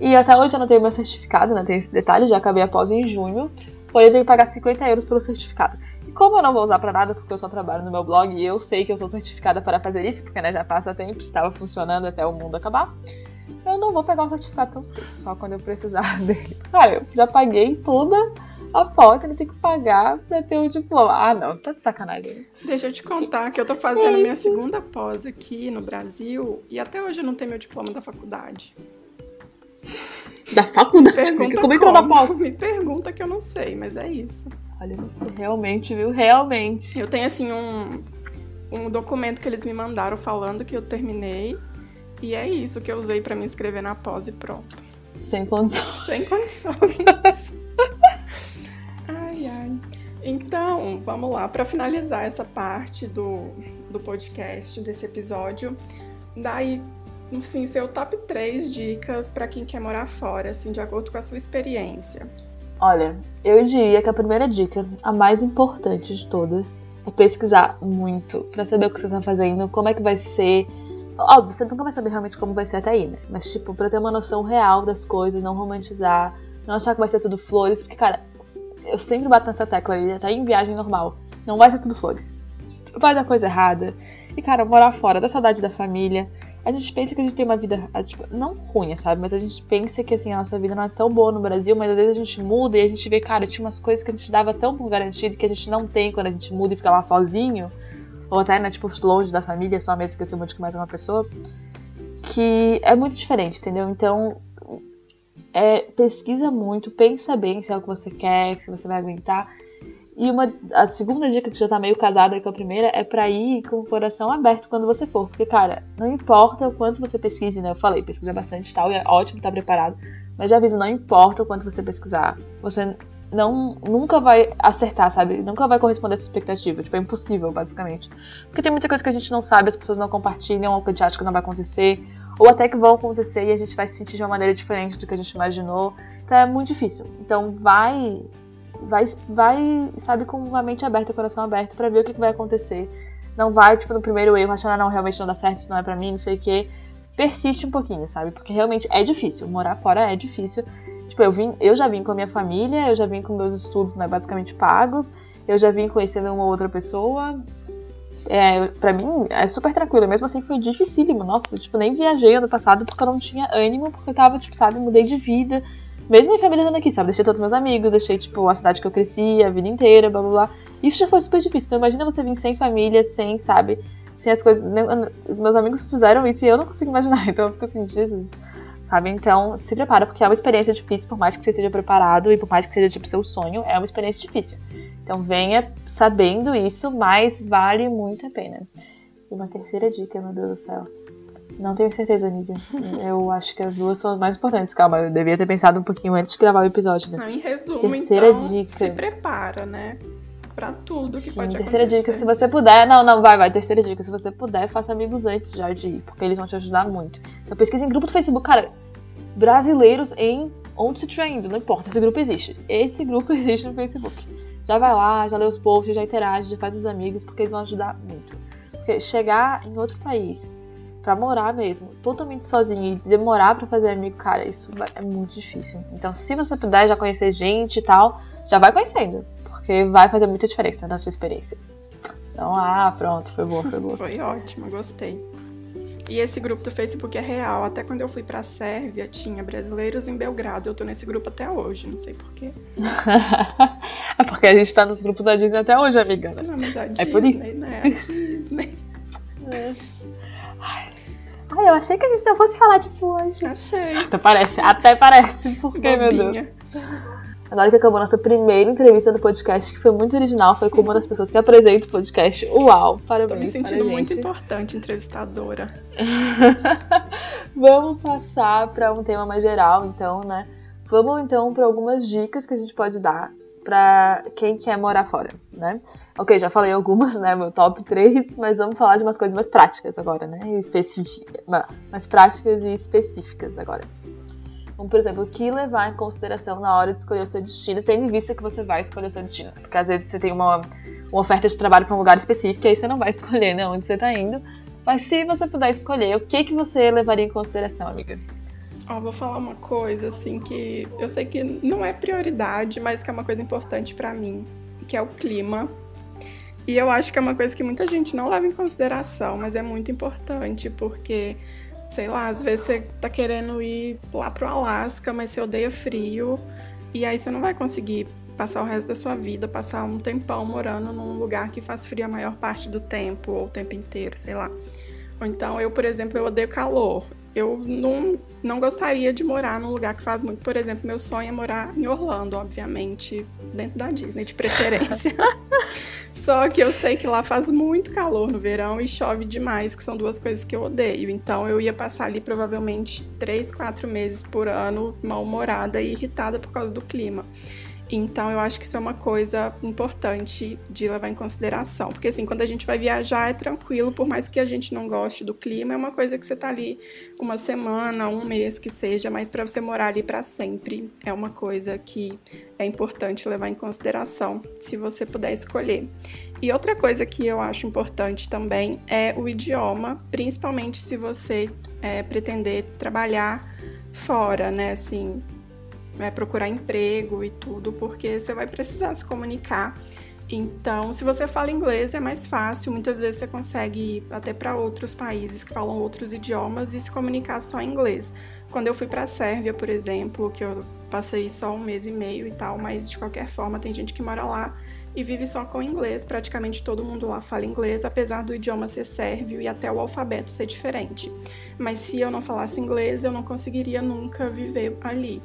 Speaker 2: E até hoje eu não tenho meu certificado, né? Tem esse detalhe, já acabei após em junho. Porém, eu tenho que pagar 50 euros pelo certificado. Como eu não vou usar pra nada, porque eu só trabalho no meu blog e eu sei que eu sou certificada para fazer isso, porque né, já passa tempo, estava funcionando até o mundo acabar, eu não vou pegar o certificado tão cedo, só quando eu precisar <laughs> dele. Cara, eu já paguei toda a foto, ele tem que pagar pra ter o diploma. Ah, não, tá de sacanagem.
Speaker 1: Deixa eu te contar que eu tô fazendo minha segunda pós aqui no Brasil e até hoje eu não tenho meu diploma da faculdade.
Speaker 2: Da faculdade,
Speaker 1: Pergunta
Speaker 2: como entrou na pós?
Speaker 1: Me pergunta que eu não sei, mas é isso.
Speaker 2: Olha, realmente, viu? Realmente.
Speaker 1: Eu tenho assim um, um documento que eles me mandaram falando que eu terminei e é isso que eu usei pra me inscrever na pós e pronto.
Speaker 2: Sem condições. <laughs>
Speaker 1: Sem condições. <laughs> ai, ai. Então, vamos lá. Para finalizar essa parte do, do podcast, desse episódio, daí, assim, seu top 3 dicas para quem quer morar fora, assim, de acordo com a sua experiência.
Speaker 2: Olha, eu diria que a primeira dica, a mais importante de todas, é pesquisar muito pra saber o que você tá fazendo, como é que vai ser. Óbvio, você nunca vai saber realmente como vai ser até aí, né? Mas, tipo, pra ter uma noção real das coisas, não romantizar, não achar que vai ser tudo flores, porque, cara, eu sempre bato nessa tecla aí, até em viagem normal. Não vai ser tudo flores. Vai dar coisa errada. E, cara, morar fora, dá saudade da família. A gente pensa que a gente tem uma vida, tipo, não ruim, sabe? Mas a gente pensa que, assim, a nossa vida não é tão boa no Brasil, mas às vezes a gente muda e a gente vê, cara, tinha umas coisas que a gente dava tão por garantido que a gente não tem quando a gente muda e fica lá sozinho, ou até, né, tipo, longe da família, só mesmo que você mude com mais uma pessoa, que é muito diferente, entendeu? Então, é, pesquisa muito, pensa bem se é o que você quer, se você vai aguentar. E uma, a segunda dica, que já tá meio casada com a primeira, é pra ir com o coração aberto quando você for. Porque, cara, não importa o quanto você pesquise, né? Eu falei, pesquisa bastante e tal, e é ótimo estar preparado. Mas já aviso, não importa o quanto você pesquisar, você não nunca vai acertar, sabe? Nunca vai corresponder à sua expectativa. Tipo, é impossível, basicamente. Porque tem muita coisa que a gente não sabe, as pessoas não compartilham, ou que a gente acha que não vai acontecer, ou até que vão acontecer e a gente vai se sentir de uma maneira diferente do que a gente imaginou. Então é muito difícil. Então vai vai, vai, sabe, com a mente aberta, o coração aberto para ver o que, que, vai acontecer. Não vai, tipo, no primeiro erro, achando, ah, não, realmente não dá certo, isso não é pra mim, não sei o que. Persiste um pouquinho, sabe? Porque realmente é difícil. Morar fora é difícil. Tipo, eu, vim, eu já vim com a minha família, eu já vim com meus estudos, né, basicamente pagos, eu já vim conhecendo uma outra pessoa. É, pra mim, é super tranquilo. Mesmo assim, foi dificílimo. Nossa, tipo, nem viajei ano passado porque eu não tinha ânimo, porque eu tava, tipo, sabe, mudei de vida mesmo minha família estando aqui, sabe? Deixei todos meus amigos, deixei, tipo, a cidade que eu cresci, a vida inteira, blá blá blá. Isso já foi super difícil. Então imagina você vir sem família, sem, sabe? Sem as coisas. Meus amigos fizeram isso e eu não consigo imaginar. <laughs> Então eu fico assim, Jesus. Sabe? Então se prepara, porque é uma experiência difícil, por mais que você seja preparado e por mais que seja, tipo, seu sonho, é uma experiência difícil. Então venha sabendo isso, mas vale muito a pena. E uma terceira dica, meu Deus do céu. Não tenho certeza, amiga. Eu acho que as duas são as mais importantes. Calma, eu devia ter pensado um pouquinho antes de gravar o episódio, né?
Speaker 1: Não, em resumo, terceira então, dica. se prepara, né? Pra tudo que Sim, pode
Speaker 2: terceira acontecer. dica, se você puder... Não, não, vai, vai. Terceira dica, se você puder, faça amigos antes já de ir, porque eles vão te ajudar muito. Então pesquisa em grupo do Facebook. Cara, brasileiros em onde se estiver indo, não importa, esse grupo existe. Esse grupo <laughs> existe no Facebook. Já vai lá, já lê os posts, já interage, já faz os amigos, porque eles vão ajudar muito. Porque chegar em outro país para morar mesmo, totalmente sozinho e demorar para fazer amigo, cara, isso é muito difícil. Então, se você puder já conhecer gente e tal, já vai conhecendo, porque vai fazer muita diferença na sua experiência. Então, ah, pronto, foi boa, foi boa. <laughs>
Speaker 1: foi ótimo, gostei. E esse grupo do Facebook é real. Até quando eu fui pra Sérvia, tinha brasileiros em Belgrado. Eu tô nesse grupo até hoje, não sei porquê. <laughs>
Speaker 2: é porque a gente tá nos grupos da Disney até hoje, amiga. Né?
Speaker 1: Não, mas a
Speaker 2: Disney, é por isso.
Speaker 1: Né? A Disney. <laughs>
Speaker 2: É. Ai, eu achei que a gente não fosse falar disso hoje.
Speaker 1: Achei.
Speaker 2: Até parece, até parece. Por que, meu Deus? Agora que acabou nossa primeira entrevista do podcast, que foi muito original, foi com uma das pessoas que apresenta o podcast. Uau, parabéns. Tô
Speaker 1: me sentindo muito importante, entrevistadora. <laughs>
Speaker 2: Vamos passar para um tema mais geral, então, né? Vamos então para algumas dicas que a gente pode dar para quem quer morar fora, né? Ok, já falei algumas, né? Meu top 3, mas vamos falar de umas coisas mais práticas agora, né? Específicas, mais práticas e específicas agora. Como, por exemplo, o que levar em consideração na hora de escolher o seu destino, tendo em vista que você vai escolher o seu destino. Porque às vezes você tem uma, uma oferta de trabalho para um lugar específico e aí você não vai <laughs> escolher né, onde você está indo. Mas se você puder escolher, o que, que você levaria em consideração, amiga?
Speaker 1: Ó, vou falar uma coisa assim que eu sei que não é prioridade, mas que é uma coisa importante para mim, que é o clima. E eu acho que é uma coisa que muita gente não leva em consideração, mas é muito importante porque sei lá, às vezes você tá querendo ir lá pro Alasca, mas você odeia frio, e aí você não vai conseguir passar o resto da sua vida, passar um tempão morando num lugar que faz frio a maior parte do tempo, ou o tempo inteiro, sei lá. Ou então, eu, por exemplo, eu odeio calor eu não, não gostaria de morar num lugar que faz muito. Por exemplo, meu sonho é morar em Orlando, obviamente, dentro da Disney, de preferência. <laughs> Só que eu sei que lá faz muito calor no verão e chove demais, que são duas coisas que eu odeio. Então eu ia passar ali provavelmente três, quatro meses por ano mal-humorada e irritada por causa do clima. Então eu acho que isso é uma coisa importante de levar em consideração. Porque assim, quando a gente vai viajar é tranquilo, por mais que a gente não goste do clima, é uma coisa que você tá ali uma semana, um mês que seja, mas para você morar ali para sempre é uma coisa que é importante levar em consideração, se você puder escolher. E outra coisa que eu acho importante também é o idioma, principalmente se você é, pretender trabalhar fora, né? Assim, é, procurar emprego e tudo, porque você vai precisar se comunicar. Então, se você fala inglês, é mais fácil. Muitas vezes você consegue ir até para outros países que falam outros idiomas e se comunicar só em inglês. Quando eu fui para a Sérvia, por exemplo, que eu passei só um mês e meio e tal, mas de qualquer forma tem gente que mora lá e vive só com inglês. Praticamente todo mundo lá fala inglês, apesar do idioma ser sérvio e até o alfabeto ser diferente. Mas se eu não falasse inglês, eu não conseguiria nunca viver ali.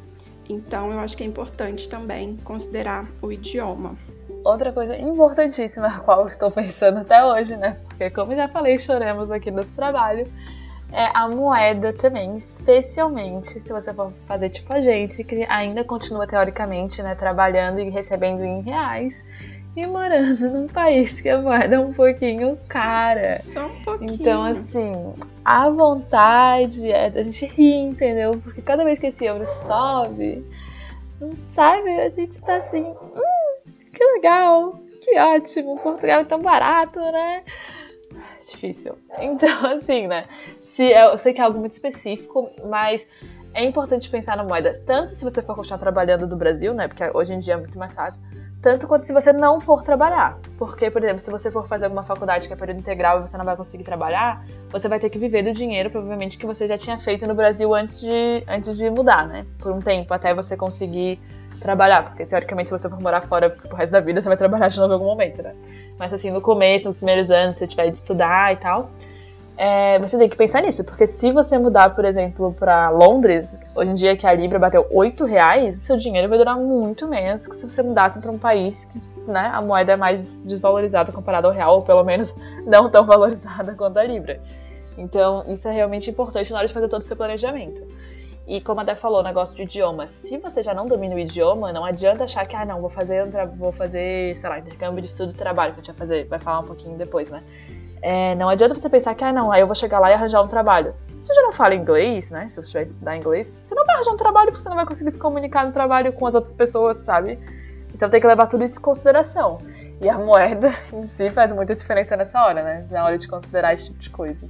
Speaker 1: Então, eu acho que é importante também considerar o idioma.
Speaker 2: Outra coisa importantíssima, a qual estou pensando até hoje, né? Porque, como já falei, choramos aqui no trabalho, é a moeda também, especialmente se você for fazer tipo a gente, que ainda continua teoricamente, né, trabalhando e recebendo em reais e morando num país que a moeda é um pouquinho cara.
Speaker 1: Só um pouquinho.
Speaker 2: Então, assim, a vontade é da gente rir, entendeu? Porque cada vez que esse euro sobe, sabe, a gente tá assim, hum, que legal, que ótimo, Portugal é tão barato, né? Difícil. Então, <laughs> assim, né? Se, eu sei que é algo muito específico, mas é importante pensar na moeda, tanto se você for continuar trabalhando do Brasil, né? Porque hoje em dia é muito mais fácil, tanto quanto se você não for trabalhar. Porque, por exemplo, se você for fazer alguma faculdade que é período integral e você não vai conseguir trabalhar, você vai ter que viver do dinheiro, provavelmente, que você já tinha feito no Brasil antes de, antes de mudar, né? Por um tempo, até você conseguir trabalhar. Porque, teoricamente, se você for morar fora pro resto da vida, você vai trabalhar de novo em algum momento, né? Mas, assim, no começo, nos primeiros anos, se você tiver de estudar e tal, é, você tem que pensar nisso, porque se você mudar, por exemplo, para Londres, hoje em dia que a Libra bateu 8 reais, seu dinheiro vai durar muito menos que se você mudasse para um país que né, a moeda é mais desvalorizada comparada ao real, ou pelo menos <laughs> não tão valorizada quanto a Libra. Então, isso é realmente importante na hora de fazer todo o seu planejamento. E como a Dé falou, negócio de idioma. Se você já não domina o idioma, não adianta achar que, ah, não, vou fazer, vou fazer, sei lá, intercâmbio de estudo e trabalho, que a gente vai vai falar um pouquinho depois, né? É, não adianta você pensar que, ah, não, aí eu vou chegar lá e arranjar um trabalho. Se você já não fala inglês, né? Se você tiver que estudar inglês, você não vai arranjar um trabalho porque você não vai conseguir se comunicar no trabalho com as outras pessoas, sabe? Então tem que levar tudo isso em consideração. E a moeda <laughs> em si faz muita diferença nessa hora, né? Na hora de considerar esse tipo de coisa.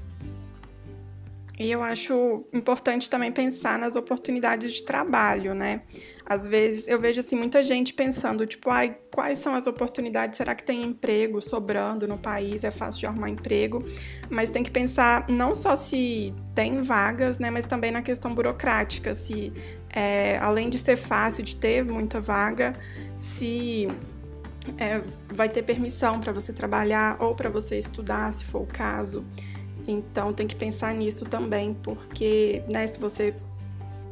Speaker 1: E eu acho importante também pensar nas oportunidades de trabalho, né? Às vezes eu vejo assim muita gente pensando, tipo, ai, quais são as oportunidades? Será que tem emprego sobrando no país? É fácil de arrumar emprego? Mas tem que pensar não só se tem vagas, né, mas também na questão burocrática, se é, além de ser fácil de ter muita vaga, se é, vai ter permissão para você trabalhar ou para você estudar, se for o caso. Então tem que pensar nisso também, porque né, se você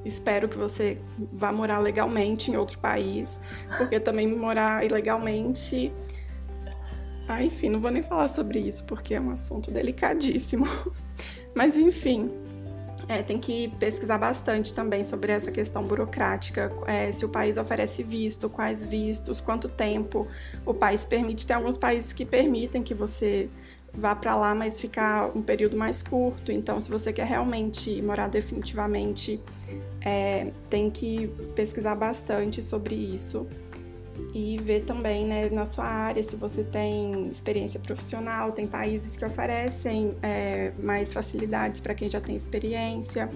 Speaker 1: Espero que você vá morar legalmente em outro país, porque também morar ilegalmente. Ah, enfim, não vou nem falar sobre isso, porque é um assunto delicadíssimo. <laughs> Mas enfim, é, tem que pesquisar bastante também sobre essa questão burocrática, é, se o país oferece visto, quais vistos, quanto tempo o país permite. Tem alguns países que permitem que você vá para lá, mas ficar um período mais curto. Então, se você quer realmente morar definitivamente, é, tem que pesquisar bastante sobre isso e ver também né, na sua área se você tem experiência profissional. Tem países que oferecem é, mais facilidades para quem já tem experiência.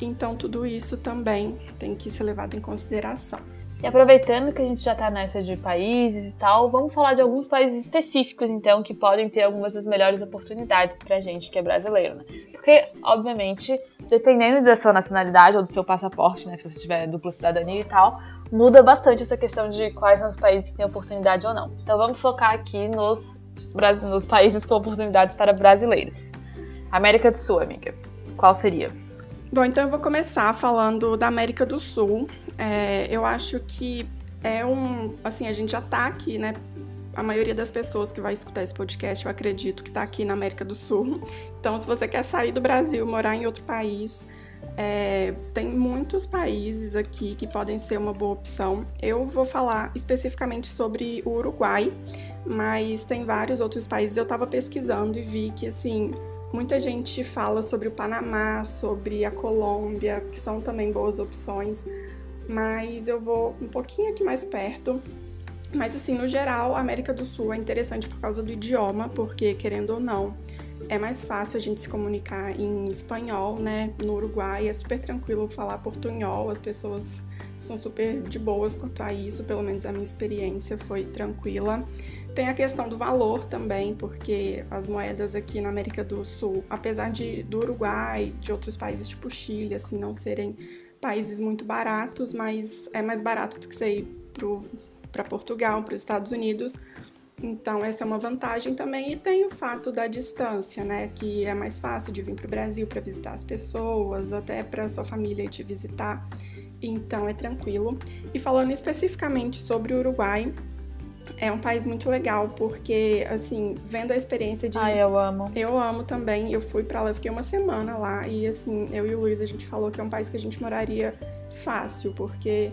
Speaker 1: Então, tudo isso também tem que ser levado em consideração.
Speaker 2: E aproveitando que a gente já está nessa de países e tal, vamos falar de alguns países específicos, então, que podem ter algumas das melhores oportunidades pra gente que é brasileiro, né? Porque, obviamente, dependendo da sua nacionalidade ou do seu passaporte, né? Se você tiver dupla cidadania e tal, muda bastante essa questão de quais são os países que têm oportunidade ou não. Então vamos focar aqui nos, nos países com oportunidades para brasileiros. América do Sul, amiga. Qual seria?
Speaker 1: Bom, então eu vou começar falando da América do Sul. É, eu acho que é um. Assim, a gente já tá aqui, né? A maioria das pessoas que vai escutar esse podcast, eu acredito que tá aqui na América do Sul. <laughs> Então, se você quer sair do Brasil, morar em outro país, é, tem muitos países aqui que podem ser uma boa opção. Eu vou falar especificamente sobre o Uruguai, mas tem vários outros países. Eu estava pesquisando e vi que, assim, Muita gente fala sobre o Panamá, sobre a Colômbia, que são também boas opções, mas eu vou um pouquinho aqui mais perto. Mas assim, no geral, a América do Sul é interessante por causa do idioma, porque querendo ou não, é mais fácil a gente se comunicar em espanhol, né? No Uruguai é super tranquilo falar portunhol, as pessoas são super de boas quanto a isso, pelo menos a minha experiência foi tranquila. Tem a questão do valor também, porque as moedas aqui na América do Sul, apesar de do Uruguai, de outros países tipo Chile, assim, não serem países muito baratos, mas é mais barato do que você ir para Portugal, para os Estados Unidos. Então, essa é uma vantagem também. E tem o fato da distância, né? Que é mais fácil de vir para o Brasil para visitar as pessoas, até para sua família te visitar. Então, é tranquilo. E falando especificamente sobre o Uruguai, é um país muito legal, porque, assim, vendo a experiência de.
Speaker 2: Ai, eu amo.
Speaker 1: Eu amo também. Eu fui para lá, eu fiquei uma semana lá. E, assim, eu e o Luiz, a gente falou que é um país que a gente moraria fácil, porque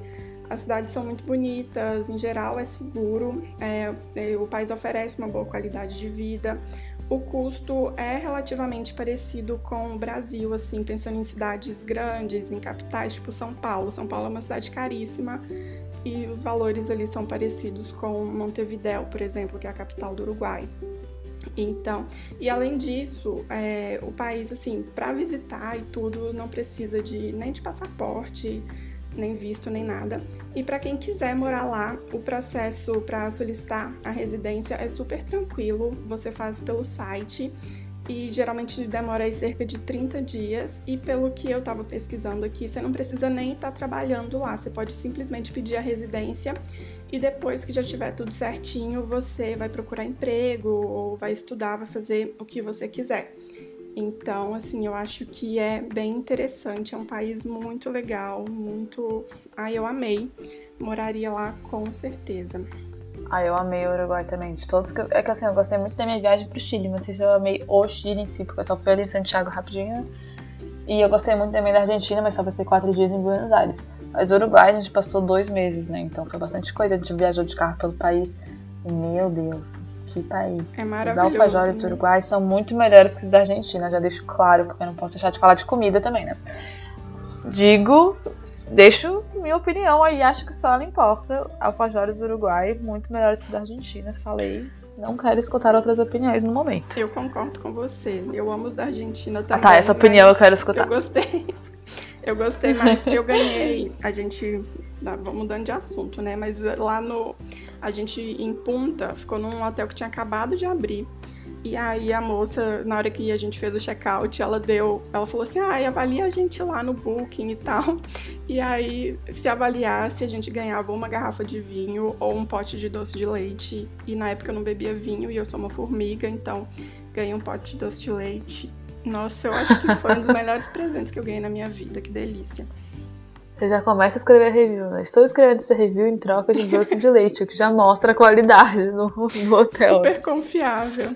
Speaker 1: as cidades são muito bonitas, em geral é seguro, é, é, o país oferece uma boa qualidade de vida. O custo é relativamente parecido com o Brasil, assim, pensando em cidades grandes, em capitais, tipo São Paulo. São Paulo é uma cidade caríssima e os valores ali são parecidos com Montevideo, por exemplo, que é a capital do Uruguai. Então, e além disso, é, o país, assim, para visitar e tudo, não precisa de nem de passaporte, nem visto, nem nada. E para quem quiser morar lá, o processo para solicitar a residência é super tranquilo. Você faz pelo site e geralmente demora aí cerca de 30 dias. E pelo que eu estava pesquisando aqui, você não precisa nem estar tá trabalhando lá, você pode simplesmente pedir a residência e depois que já tiver tudo certinho, você vai procurar emprego ou vai estudar, vai fazer o que você quiser. Então, assim, eu acho que é bem interessante, é um país muito legal, muito. Ai, eu amei. Moraria lá com certeza.
Speaker 2: Ah, eu amei o Uruguai também. De todos que eu... É que assim, eu gostei muito da minha viagem pro Chile, mas não sei se eu amei o Chile em si, porque eu só fui ali em Santiago rapidinho. E eu gostei muito também da Argentina, mas só passei quatro dias em Buenos Aires. Mas o Uruguai a gente passou dois meses, né? Então foi bastante coisa. A gente viajou de carro pelo país. Meu Deus, que país.
Speaker 1: É maravilhoso.
Speaker 2: Os alfajores né? do Uruguai são muito melhores que os da Argentina, já deixo claro, porque eu não posso deixar de falar de comida também, né? Digo, deixo minha opinião aí, acho que só ela importa. Alfajores do Uruguai, muito melhores que da Argentina, falei. Não quero escutar outras opiniões no momento.
Speaker 1: Eu concordo com você. Eu amo os da Argentina também.
Speaker 2: Ah, tá, essa opinião eu quero escutar.
Speaker 1: Eu gostei. <laughs> Eu gostei mais. Eu ganhei. A gente. Vamos mudando de assunto, né? Mas lá no. A gente em Punta ficou num hotel que tinha acabado de abrir. E aí a moça, na hora que a gente fez o check-out, ela deu. Ela falou assim: ah, avalia a gente lá no booking e tal. E aí, se avaliasse, a gente ganhava uma garrafa de vinho ou um pote de doce de leite. E na época eu não bebia vinho e eu sou uma formiga, então ganhei um pote de doce de leite nossa, eu acho que foi um dos melhores <laughs> presentes que eu ganhei na minha vida, que delícia.
Speaker 2: Você já começa a escrever review, né? Estou escrevendo esse review em troca de doce de leite, o que já mostra a qualidade no, no hotel.
Speaker 1: Super confiável.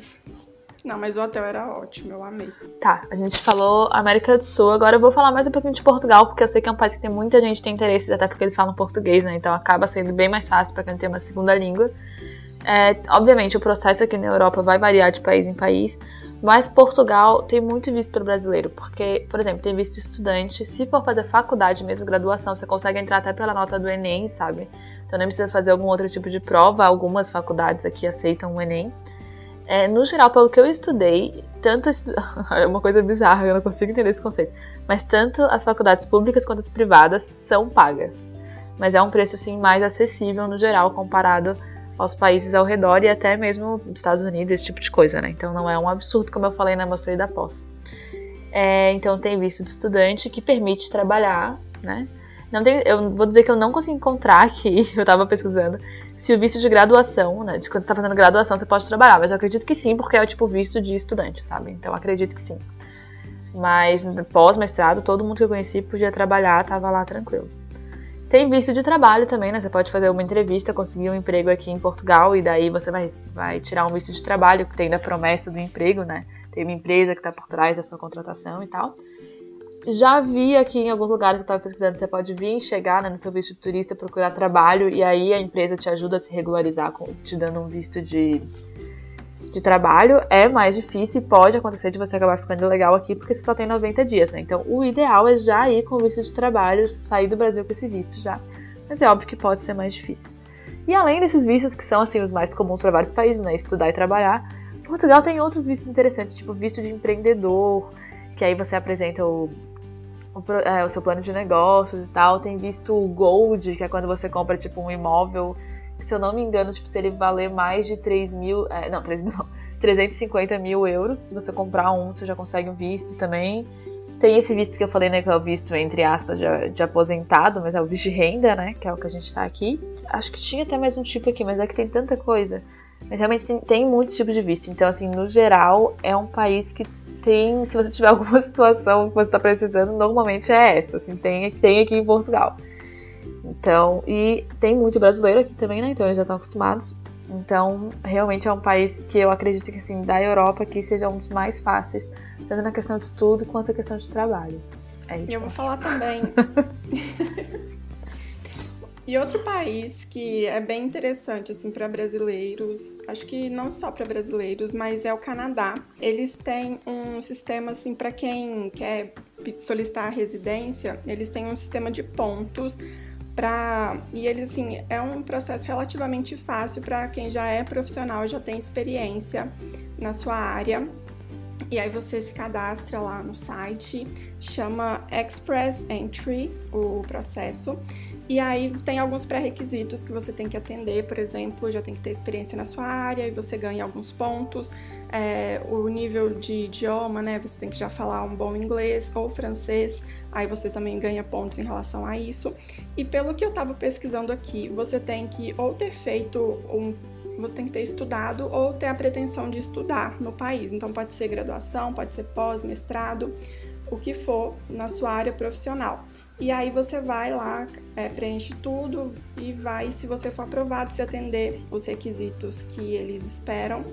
Speaker 1: Não, mas o hotel era ótimo, eu amei.
Speaker 2: Tá, a gente falou América do Sul, agora eu vou falar mais um pouquinho de Portugal, porque eu sei que é um país que tem muita gente que tem interesses, até porque eles falam português, né? Então acaba sendo bem mais fácil para quem tem uma segunda língua. É, obviamente, o processo aqui na Europa vai variar de país em país, mas Portugal tem muito visto para o brasileiro, porque, por exemplo, tem visto estudante. Se for fazer faculdade mesmo, graduação, você consegue entrar até pela nota do Enem, sabe? Então nem precisa fazer algum outro tipo de prova. Algumas faculdades aqui aceitam o Enem. É, no geral, pelo que eu estudei, tanto <laughs> é uma coisa bizarra, eu não consigo entender esse conceito. Mas tanto as faculdades públicas quanto as privadas são pagas. Mas é um preço assim mais acessível no geral comparado aos países ao redor e até mesmo Estados Unidos, esse tipo de coisa, né? Então não é um absurdo, como eu falei na mostrei da pós. É, então tem visto de estudante que permite trabalhar, né? Não tem, eu vou dizer que eu não consegui encontrar aqui, <laughs> eu estava pesquisando, se o visto de graduação, né? De quando você está fazendo graduação você pode trabalhar, mas eu acredito que sim, porque é o tipo visto de estudante, sabe? Então acredito que sim. Mas pós-mestrado, todo mundo que eu conheci podia trabalhar, tava lá tranquilo. Tem visto de trabalho também, né? Você pode fazer uma entrevista, conseguir um emprego aqui em Portugal e daí você vai, vai tirar um visto de trabalho que tem da promessa do emprego, né? Tem uma empresa que está por trás da sua contratação e tal. Já vi aqui em alguns lugares que eu estava pesquisando, você pode vir, chegar né, no seu visto de turista, procurar trabalho e aí a empresa te ajuda a se regularizar, te dando um visto de de trabalho é mais difícil e pode acontecer de você acabar ficando ilegal aqui porque você só tem 90 dias, né? Então o ideal é já ir com visto de trabalho, sair do Brasil com esse visto já. Mas é óbvio que pode ser mais difícil. E além desses vistos que são assim os mais comuns para vários países, né? Estudar e trabalhar, Portugal tem outros vistos interessantes, tipo visto de empreendedor, que aí você apresenta o, o, é, o seu plano de negócios e tal. Tem visto Gold, que é quando você compra tipo um imóvel se eu não me engano, tipo, se ele valer mais de 3 mil. É, não, 3 mil não. <laughs> 350 mil euros. Se você comprar um, você já consegue um visto também. Tem esse visto que eu falei, né? Que é o visto, entre aspas, de, de aposentado, mas é o visto de renda, né? Que é o que a gente tá aqui. Acho que tinha até mais um tipo aqui, mas é que tem tanta coisa. Mas realmente tem, tem muitos tipos de visto. Então, assim, no geral, é um país que tem. Se você tiver <laughs> alguma situação que você está precisando, normalmente é essa. Assim, tem, tem aqui em Portugal. Então, e tem muito brasileiro aqui também, né? Então eles já estão acostumados. Então, realmente é um país que eu acredito que, assim, da Europa aqui seja um dos mais fáceis, tanto na questão de estudo quanto na questão de trabalho. É isso.
Speaker 1: Eu vou falar também. <laughs> e outro país que é bem interessante, assim, para brasileiros, acho que não só para brasileiros, mas é o Canadá. Eles têm um sistema, assim, para quem quer solicitar a residência, eles têm um sistema de pontos para e eles assim é um processo relativamente fácil para quem já é profissional, já tem experiência na sua área. E aí você se cadastra lá no site, chama Express Entry o processo. E aí tem alguns pré-requisitos que você tem que atender, por exemplo, já tem que ter experiência na sua área e você ganha alguns pontos. É, o nível de idioma, né? Você tem que já falar um bom inglês ou francês, aí você também ganha pontos em relação a isso. E pelo que eu estava pesquisando aqui, você tem que ou ter feito um você tem que ter estudado ou ter a pretensão de estudar no país. Então pode ser graduação, pode ser pós, mestrado, o que for na sua área profissional. E aí você vai lá, é, preenche tudo e vai, se você for aprovado, se atender os requisitos que eles esperam,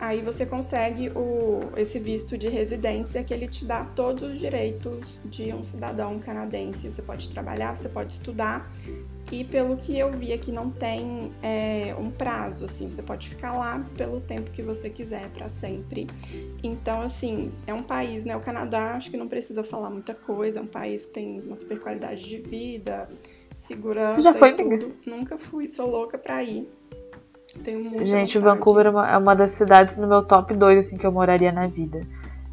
Speaker 1: aí você consegue o, esse visto de residência que ele te dá todos os direitos de um cidadão canadense. Você pode trabalhar, você pode estudar e pelo que eu vi aqui não tem é, um prazo, assim, você pode ficar lá pelo tempo que você quiser, para sempre. Então, assim, é um país, né? O Canadá, acho que não precisa falar muita coisa, é um país que tem uma super qualidade de vida, segurança. Você
Speaker 2: já foi,
Speaker 1: tudo. Nunca fui, sou louca pra ir. Tenho muita
Speaker 2: Gente,
Speaker 1: vontade.
Speaker 2: Vancouver é uma, é uma das cidades no meu top 2, assim, que eu moraria na vida.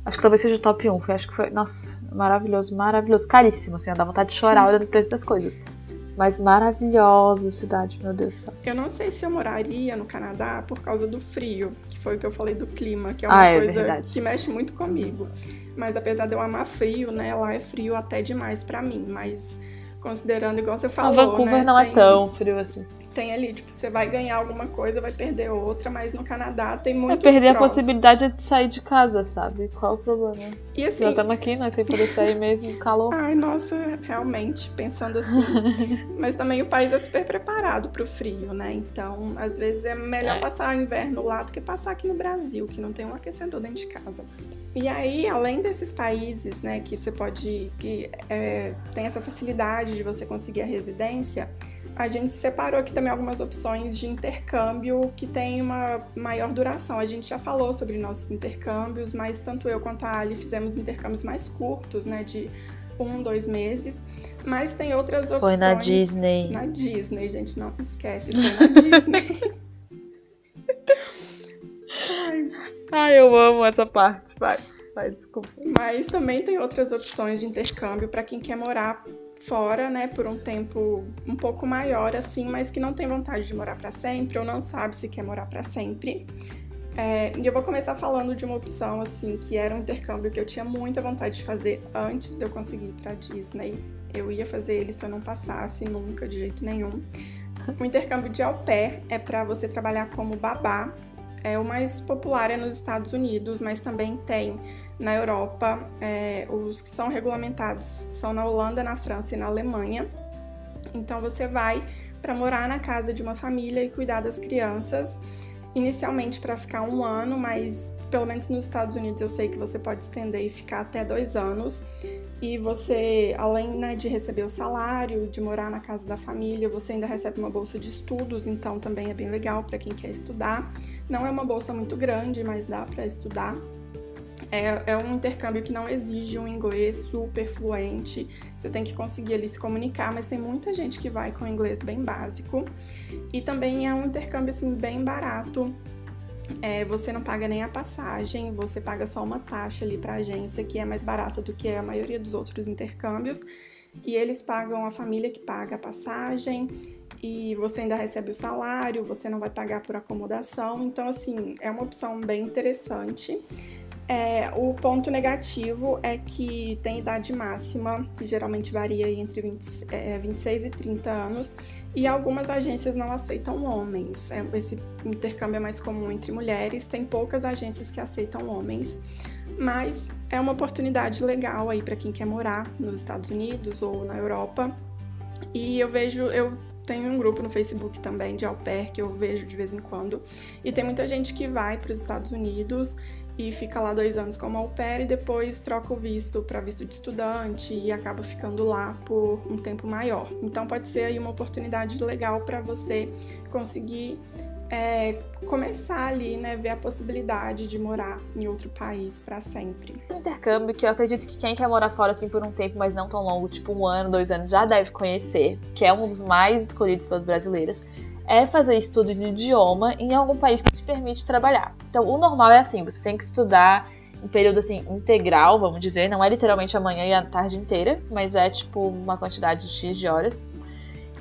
Speaker 2: Acho que talvez seja o top 1. Foi, acho que foi. Nossa, maravilhoso, maravilhoso. Caríssimo, assim, dá vontade de chorar olhando o preço das coisas. Mas maravilhosa cidade, meu Deus do céu.
Speaker 1: Eu não sei se eu moraria no Canadá por causa do frio, que foi o que eu falei do clima, que é uma
Speaker 2: Ah, é
Speaker 1: coisa
Speaker 2: verdade.
Speaker 1: que mexe muito comigo. Mas apesar de eu amar frio, né, lá é frio até demais pra mim, mas considerando igual você falou,
Speaker 2: Vancouver
Speaker 1: né,
Speaker 2: não é
Speaker 1: tem-
Speaker 2: tão frio assim.
Speaker 1: Tem ali, tipo, você vai ganhar alguma coisa, vai perder outra, mas no Canadá tem
Speaker 2: É
Speaker 1: muito
Speaker 2: perder a possibilidade de sair de casa, sabe? Qual o problema?
Speaker 1: E assim,
Speaker 2: Já estamos aqui, nós sem poder sair mesmo, calor. <laughs>
Speaker 1: Ai, nossa, realmente, pensando assim. <laughs> Mas também o país é super preparado pro frio, né? Então, às vezes é melhor
Speaker 2: É.
Speaker 1: passar o inverno lá do que passar aqui no Brasil, que não tem um aquecedor dentro de casa. E aí, além desses países, né, que você pode. que é, tem essa facilidade de você conseguir a residência, a gente separou aqui também algumas opções de intercâmbio que tem uma maior duração. A gente já falou sobre nossos intercâmbios, mas tanto eu quanto a Ali fizemos intercâmbios mais curtos, né, de um, dois meses. Mas tem outras opções.
Speaker 2: Foi na Disney.
Speaker 1: Na Disney, gente, não esquece, foi na Disney. <laughs> Ai,
Speaker 2: Ai, eu amo essa parte. Vai, vai, desculpa.
Speaker 1: Mas também tem outras opções de intercâmbio para quem quer morar fora, né, por um tempo um pouco maior, assim, mas que não tem vontade de morar para sempre ou não sabe se quer morar para sempre. É, e eu vou começar falando de uma opção, assim, que era um intercâmbio que eu tinha muita vontade de fazer antes de eu conseguir ir para Disney. Eu ia fazer ele se eu não passasse nunca, de jeito nenhum. O intercâmbio de au pair é para você trabalhar como babá. É o mais popular é nos Estados Unidos, mas também tem na Europa. É, os que são regulamentados são na Holanda, na França e na Alemanha. Então você vai para morar na casa de uma família e cuidar das crianças, inicialmente para ficar um ano, mas pelo menos nos Estados Unidos eu sei que você pode estender e ficar até dois anos. E você, além né, de receber o salário, de morar na casa da família, você ainda recebe uma bolsa de estudos, então também é bem legal para quem quer estudar. Não é uma bolsa muito grande, mas dá para estudar. É, é, um intercâmbio que não exige um inglês super fluente. Você tem que conseguir ali se comunicar, mas tem muita gente que vai com inglês bem básico. E também é um intercâmbio assim bem barato. É, você não paga nem a passagem, você paga só uma taxa ali para a agência que é mais barata do que a maioria dos outros intercâmbios. E eles pagam a família que paga a passagem e você ainda recebe o salário, você não vai pagar por acomodação. Então, assim, é uma opção bem interessante. É, o ponto negativo é que tem idade máxima, que geralmente varia entre 20, é, 26 e 30 anos, e algumas agências não aceitam homens. É, esse intercâmbio é mais comum entre mulheres, tem poucas agências que aceitam homens, mas é uma oportunidade legal aí para quem quer morar nos Estados Unidos ou na Europa. E eu vejo, eu tenho um grupo no Facebook também de au pair que eu vejo de vez em quando. E tem muita gente que vai para os Estados Unidos e fica lá dois anos como au pair e depois troca o visto para visto de estudante e acaba ficando lá por um tempo maior. Então pode ser aí uma oportunidade legal para você conseguir é, começar ali, né, ver a possibilidade de morar em outro país para sempre.
Speaker 2: Um intercâmbio que eu acredito que quem quer morar fora assim por um tempo, mas não tão longo, tipo um ano, dois anos, já deve conhecer, que é um dos mais escolhidos pelos brasileiros, é fazer estudo de idioma em algum país que te permite trabalhar. Então, o normal é assim, você tem que estudar em período assim integral, vamos dizer, não é literalmente amanhã e a tarde inteira, mas é tipo uma quantidade de X de horas.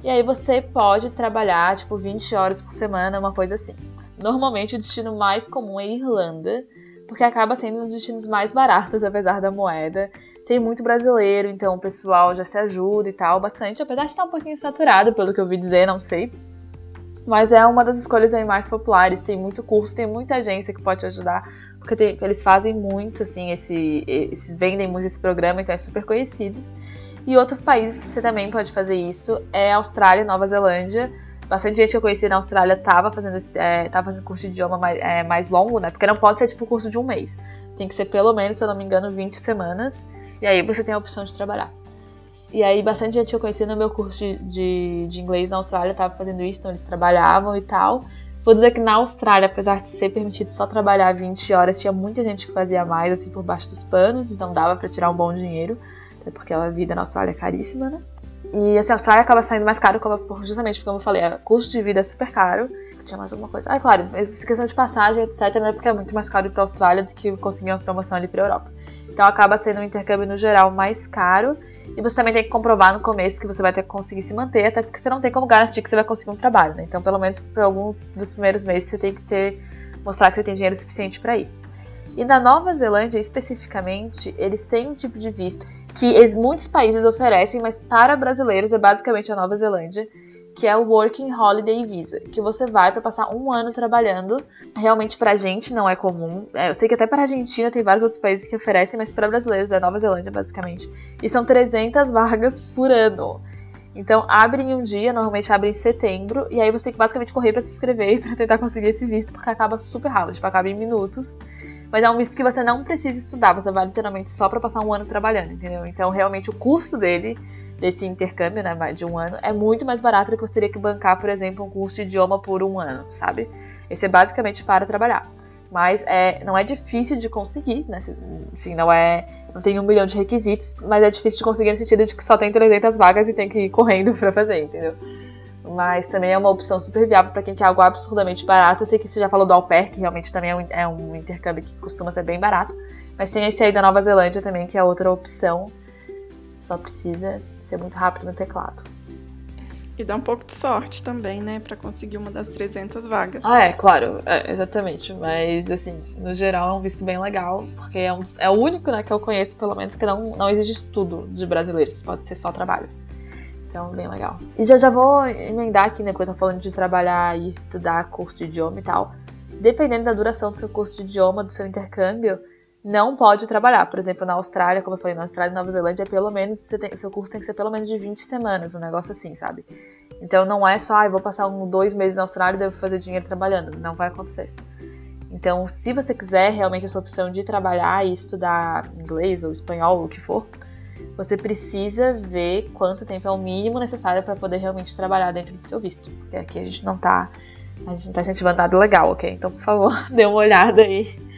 Speaker 2: E aí você pode trabalhar, tipo, 20 horas por semana, uma coisa assim. Normalmente o destino mais comum é Irlanda, porque acaba sendo um dos destinos mais baratos, apesar da moeda. Tem muito brasileiro, então o pessoal já se ajuda e tal, bastante, apesar de estar um pouquinho saturado, pelo que eu ouvi dizer, não sei. Mas é uma das escolhas aí mais populares, tem muito curso, tem muita agência que pode te ajudar, porque tem, eles fazem muito, assim, esse, esses vendem muito esse programa, então é super conhecido. E outros países que você também pode fazer isso é Austrália e Nova Zelândia. Bastante gente que eu conheci na Austrália estava fazendo, é, tava fazendo curso de idioma mais, é, mais longo, né? Porque não pode ser tipo curso de um mês. Tem que ser pelo menos, se eu não me engano, 20 semanas. E aí você tem a opção de trabalhar. E aí bastante gente eu conheci no meu curso de, de, de inglês na Austrália estava fazendo isso, então eles trabalhavam e tal. Vou dizer que na Austrália, apesar de ser permitido só trabalhar 20 horas, tinha muita gente que fazia mais, assim, por baixo dos panos, então dava para tirar um bom dinheiro até porque a vida na Austrália é caríssima, né? E assim, a Austrália acaba saindo mais caro justamente porque, como eu falei, o custo de vida é super caro. Tinha mais alguma coisa. Ah, claro, essa questão de passagem, etc, né? Porque é muito mais caro ir pra Austrália do que conseguir uma promoção ali pra Europa. Então acaba sendo um intercâmbio no geral mais caro. E você também tem que comprovar no começo que você vai ter que conseguir se manter, até porque você não tem como garantir que você vai conseguir um trabalho, né? Então, pelo menos por alguns dos primeiros meses, você tem que ter mostrar que você tem dinheiro suficiente para ir. E na Nova Zelândia, especificamente, eles têm um tipo de visto que muitos países oferecem, mas para brasileiros é basicamente a Nova Zelândia, que é o Working Holiday Visa, que você vai para passar um ano trabalhando. Realmente pra gente não é comum. É, eu sei que até para Argentina tem vários outros países que oferecem, mas para brasileiros é Nova Zelândia basicamente. E são 300 vagas por ano. Então abre em um dia, normalmente abre em setembro, e aí você tem que basicamente correr para se inscrever <laughs> para tentar conseguir esse visto, porque acaba super rápido, tipo, acaba em minutos. Mas é um visto que você não precisa estudar, você vai literalmente só para passar um ano trabalhando, entendeu? Então, realmente, o custo dele, desse intercâmbio, né, de um ano, é muito mais barato do que você teria que bancar, por exemplo, um curso de idioma por um ano, sabe? Esse é basicamente para trabalhar. Mas é, não é difícil de conseguir, né? Sim, não é. Não tem um milhão de requisitos, mas é difícil de conseguir no sentido de que só tem 300 vagas e tem que ir correndo <laughs> para fazer, entendeu? mas também é uma opção super viável para quem quer algo absurdamente barato. Eu sei que você já falou do au pair, que realmente também é um, é um, intercâmbio que costuma ser bem barato, mas tem esse aí da Nova Zelândia também, que é outra opção. Só precisa ser muito rápido no teclado.
Speaker 1: E dá um pouco de sorte também, né, para conseguir uma das 300 vagas.
Speaker 2: Ah, é, claro, é, exatamente. Mas, assim, no geral é um visto bem legal, porque é, um, é o único, né, que eu conheço, pelo menos, que não, não exige estudo de brasileiros, pode ser só trabalho. Então, bem legal. E já, já vou emendar aqui, né, quando eu tô falando de trabalhar e estudar curso de idioma e tal. Dependendo da duração do seu curso de idioma, do seu intercâmbio, não pode trabalhar. Por exemplo, na Austrália, como eu falei, na Austrália e Nova Zelândia, pelo menos, você tem, seu curso tem que ser pelo menos de 20 semanas, um negócio assim, sabe? Então não é só, ah, vou passar um, dois meses na Austrália e devo fazer dinheiro trabalhando. Não vai acontecer. Então, se você quiser realmente essa opção de trabalhar e estudar inglês ou espanhol, ou o que for, você precisa ver quanto tempo é o mínimo necessário para poder realmente trabalhar dentro do seu visto. Porque aqui a gente não tá. A gente não tá incentivando nada legal, ok? Então, por favor, <laughs> dê uma olhada aí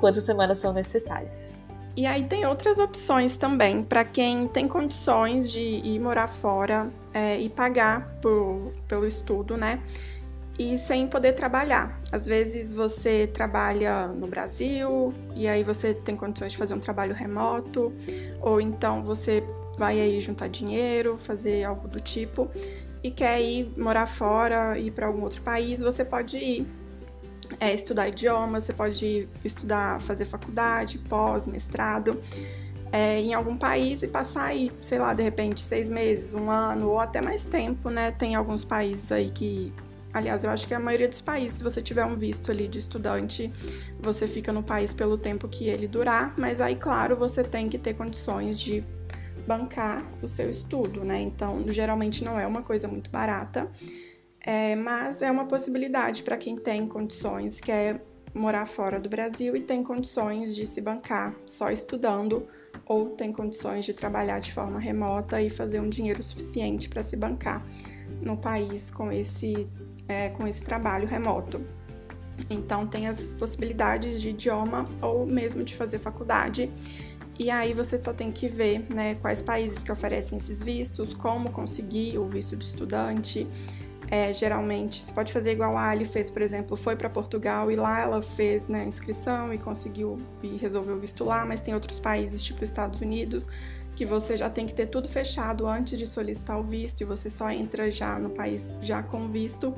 Speaker 2: quantas semanas são necessárias.
Speaker 1: E aí tem outras opções também para quem tem condições de ir morar fora é, e pagar por, pelo estudo, né? e sem poder trabalhar. Às vezes você trabalha no Brasil e aí você tem condições de fazer um trabalho remoto, ou então você vai aí juntar dinheiro, fazer algo do tipo e quer ir morar fora, ir para algum outro país, você pode ir é, estudar idiomas, você pode estudar, fazer faculdade, pós, mestrado. É, em algum país e passar aí, sei lá, de repente seis meses, um ano ou até mais tempo, né? Tem alguns países aí que Aliás, eu acho que a maioria dos países, se você tiver um visto ali de estudante, você fica no país pelo tempo que ele durar, mas aí, claro, você tem que ter condições de bancar o seu estudo, né? Então, geralmente não é uma coisa muito barata, é, mas é uma possibilidade para quem tem condições, quer morar fora do Brasil e tem condições de se bancar só estudando ou tem condições de trabalhar de forma remota e fazer um dinheiro suficiente para se bancar no país com esse é, com esse trabalho remoto. Então, tem as possibilidades de idioma ou mesmo de fazer faculdade. E aí você só tem que ver né, quais países que oferecem esses vistos, como conseguir o visto de estudante. É, geralmente, você pode fazer igual a Ali fez, por exemplo, foi para Portugal e lá ela fez né, inscrição e conseguiu e resolveu o visto lá, mas tem outros países, tipo Estados Unidos, que você já tem que ter tudo fechado antes de solicitar o visto e você só entra já no país já com visto.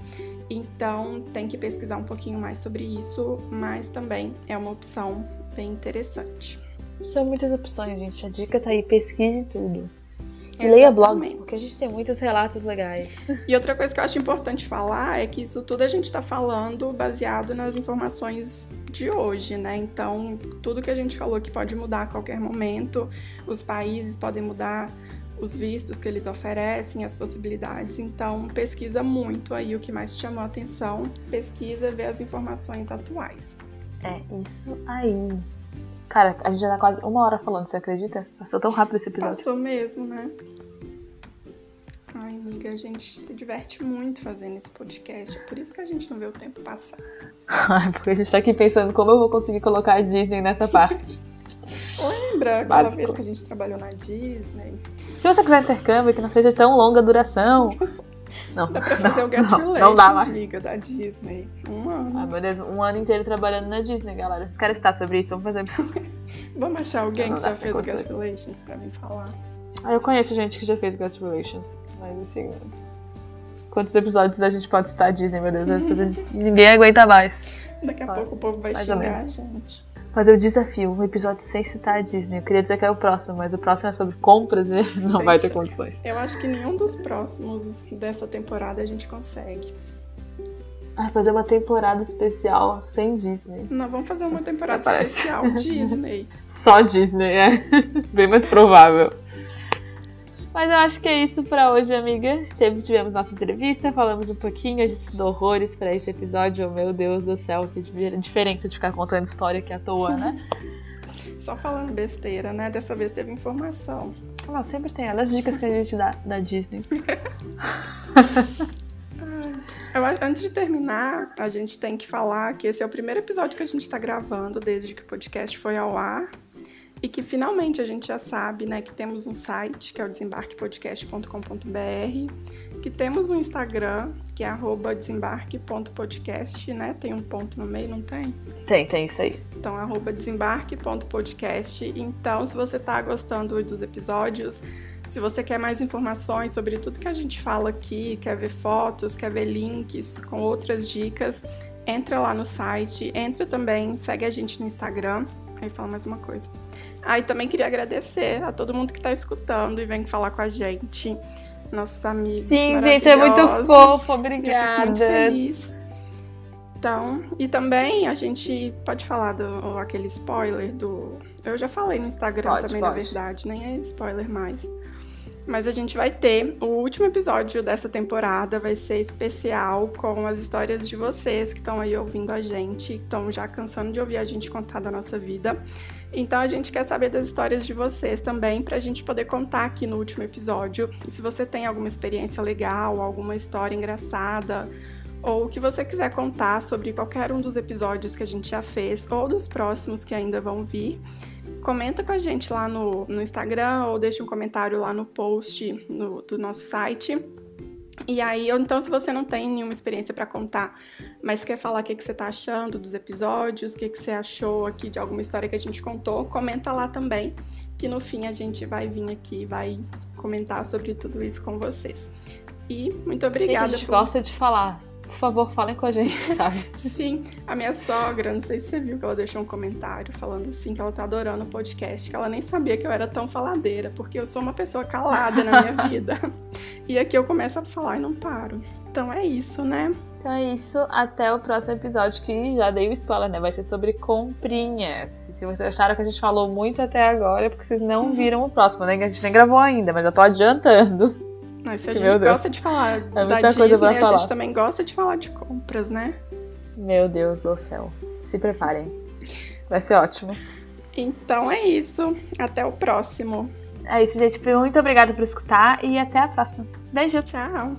Speaker 1: Então tem que pesquisar um pouquinho mais sobre isso, mas também é uma opção bem interessante.
Speaker 2: São muitas opções, gente. A dica tá aí, pesquise tudo. E leia blogs, porque a gente tem muitos relatos legais.
Speaker 1: E outra coisa que eu acho importante falar é que isso tudo a gente está falando baseado nas informações de hoje, né? Então, tudo que a gente falou que pode mudar a qualquer momento, os países podem mudar os vistos que eles oferecem, as possibilidades. Então, pesquisa muito aí o que mais te chamou a atenção, pesquisa, vê as informações atuais.
Speaker 2: É isso aí. Cara, a gente já tá quase uma hora falando, você acredita? Passou tão rápido esse episódio.
Speaker 1: Passou mesmo, né? Ai, amiga, a gente se diverte muito fazendo esse podcast. É por isso que a gente não vê o tempo passar.
Speaker 2: Ai, porque a gente tá aqui pensando como eu vou conseguir colocar a Disney nessa <laughs> parte.
Speaker 1: Lembra aquela Básico. vez que a gente trabalhou na Disney?
Speaker 2: Se você quiser intercâmbio que não seja tão longa duração,
Speaker 1: Não. Dá pra fazer não, o guest não, relations, não dá mais. amiga, da Disney. Um ano.
Speaker 2: Ah, meu Deus, um ano inteiro trabalhando na Disney, galera. Vocês querem estar sobre isso? Vamos fazer. <laughs>
Speaker 1: Vamos achar alguém que já fez o guest relations pra mim falar.
Speaker 2: Ah, eu conheço gente que já fez guest relations. Mas assim. Quantos episódios a gente pode estar Disney, meu Deus? <laughs> Ninguém aguenta mais.
Speaker 1: Daqui a pouco o povo vai xingar a gente
Speaker 2: fazer o desafio, um episódio sem citar a Disney. Eu queria dizer que é o próximo, mas o próximo é sobre compras e <laughs> não vai ter condições.
Speaker 1: Eu acho que nenhum dos próximos dessa temporada a gente consegue.
Speaker 2: Ah, fazer uma temporada especial sem Disney.
Speaker 1: Não, vamos fazer uma <laughs> temporada especial Disney. <laughs>
Speaker 2: Só Disney, é. Bem mais provável. Mas eu acho que é isso para hoje, amiga. tivemos nossa entrevista, falamos um pouquinho, a gente estudou horrores para esse episódio. Oh, meu Deus do céu, que diferença de ficar contando história aqui à toa, né? <laughs>
Speaker 1: Só falando besteira, né? Dessa vez teve informação.
Speaker 2: Não, sempre tem. Olha as dicas que a gente dá da Disney. <laughs>
Speaker 1: Eu, antes de terminar, a gente tem que falar que esse é o primeiro episódio que a gente está gravando desde que o podcast foi ao ar. E que finalmente a gente já sabe, né, que temos um site, que é o desembarquepodcast.com.br, que temos um Instagram, que é desembarque.podcast, né? Tem um ponto no meio, não tem?
Speaker 2: Tem, tem isso aí.
Speaker 1: Então, desembarque.podcast. Então, se você tá gostando dos episódios, se você quer mais informações sobre tudo que a gente fala aqui, quer ver fotos, quer ver links com outras dicas, entra lá no site, entra também, segue a gente no Instagram. Aí fala mais uma coisa. Ah, e também queria agradecer a todo mundo que está escutando e vem falar com a gente, nossos amigos.
Speaker 2: Sim, gente, é muito fofo, obrigada.
Speaker 1: muito feliz. Então, e também a gente pode falar do aquele spoiler do. Eu já falei no Instagram pode, também, pode. na verdade, nem é spoiler mais. Mas a gente vai ter o último episódio dessa temporada, vai ser especial com as histórias de vocês que estão aí ouvindo a gente, estão já cansando de ouvir a gente contar da nossa vida. Então a gente quer saber das histórias de vocês também, para a gente poder contar aqui no último episódio. E se você tem alguma experiência legal, alguma história engraçada, ou o que você quiser contar sobre qualquer um dos episódios que a gente já fez, ou dos próximos que ainda vão vir, comenta com a gente lá no, no Instagram ou deixa um comentário lá no post no, do nosso site. E aí, então, se você não tem nenhuma experiência para contar, mas quer falar o que, que você tá achando dos episódios, o que, que você achou aqui de alguma história que a gente contou, comenta lá também, que no fim a gente vai vir aqui, vai comentar sobre tudo isso com vocês. E muito obrigada.
Speaker 2: A gente por... gosta de falar por favor, falem com a gente, <laughs> sabe?
Speaker 1: Sim, a minha sogra, não sei se você viu que ela deixou um comentário falando assim que ela tá adorando o podcast, que ela nem sabia que eu era tão faladeira, porque eu sou uma pessoa calada na minha <laughs> vida. E aqui eu começo a falar e não paro. Então é isso, né?
Speaker 2: Então é isso, até o próximo episódio que já dei o spoiler, né? Vai ser sobre comprinhas. Se vocês acharam que a gente falou muito até agora, é porque vocês não <laughs> viram o próximo, né? Que a gente nem gravou ainda, mas já tô adiantando.
Speaker 1: Mas se a gente gosta de falar é da Disney, a gente também gosta de falar de compras, né?
Speaker 2: Meu Deus do céu. Se preparem. Vai ser ótimo.
Speaker 1: Então é isso. Até o próximo.
Speaker 2: É isso, gente. Muito obrigada por escutar e até a próxima. Beijo.
Speaker 1: Tchau.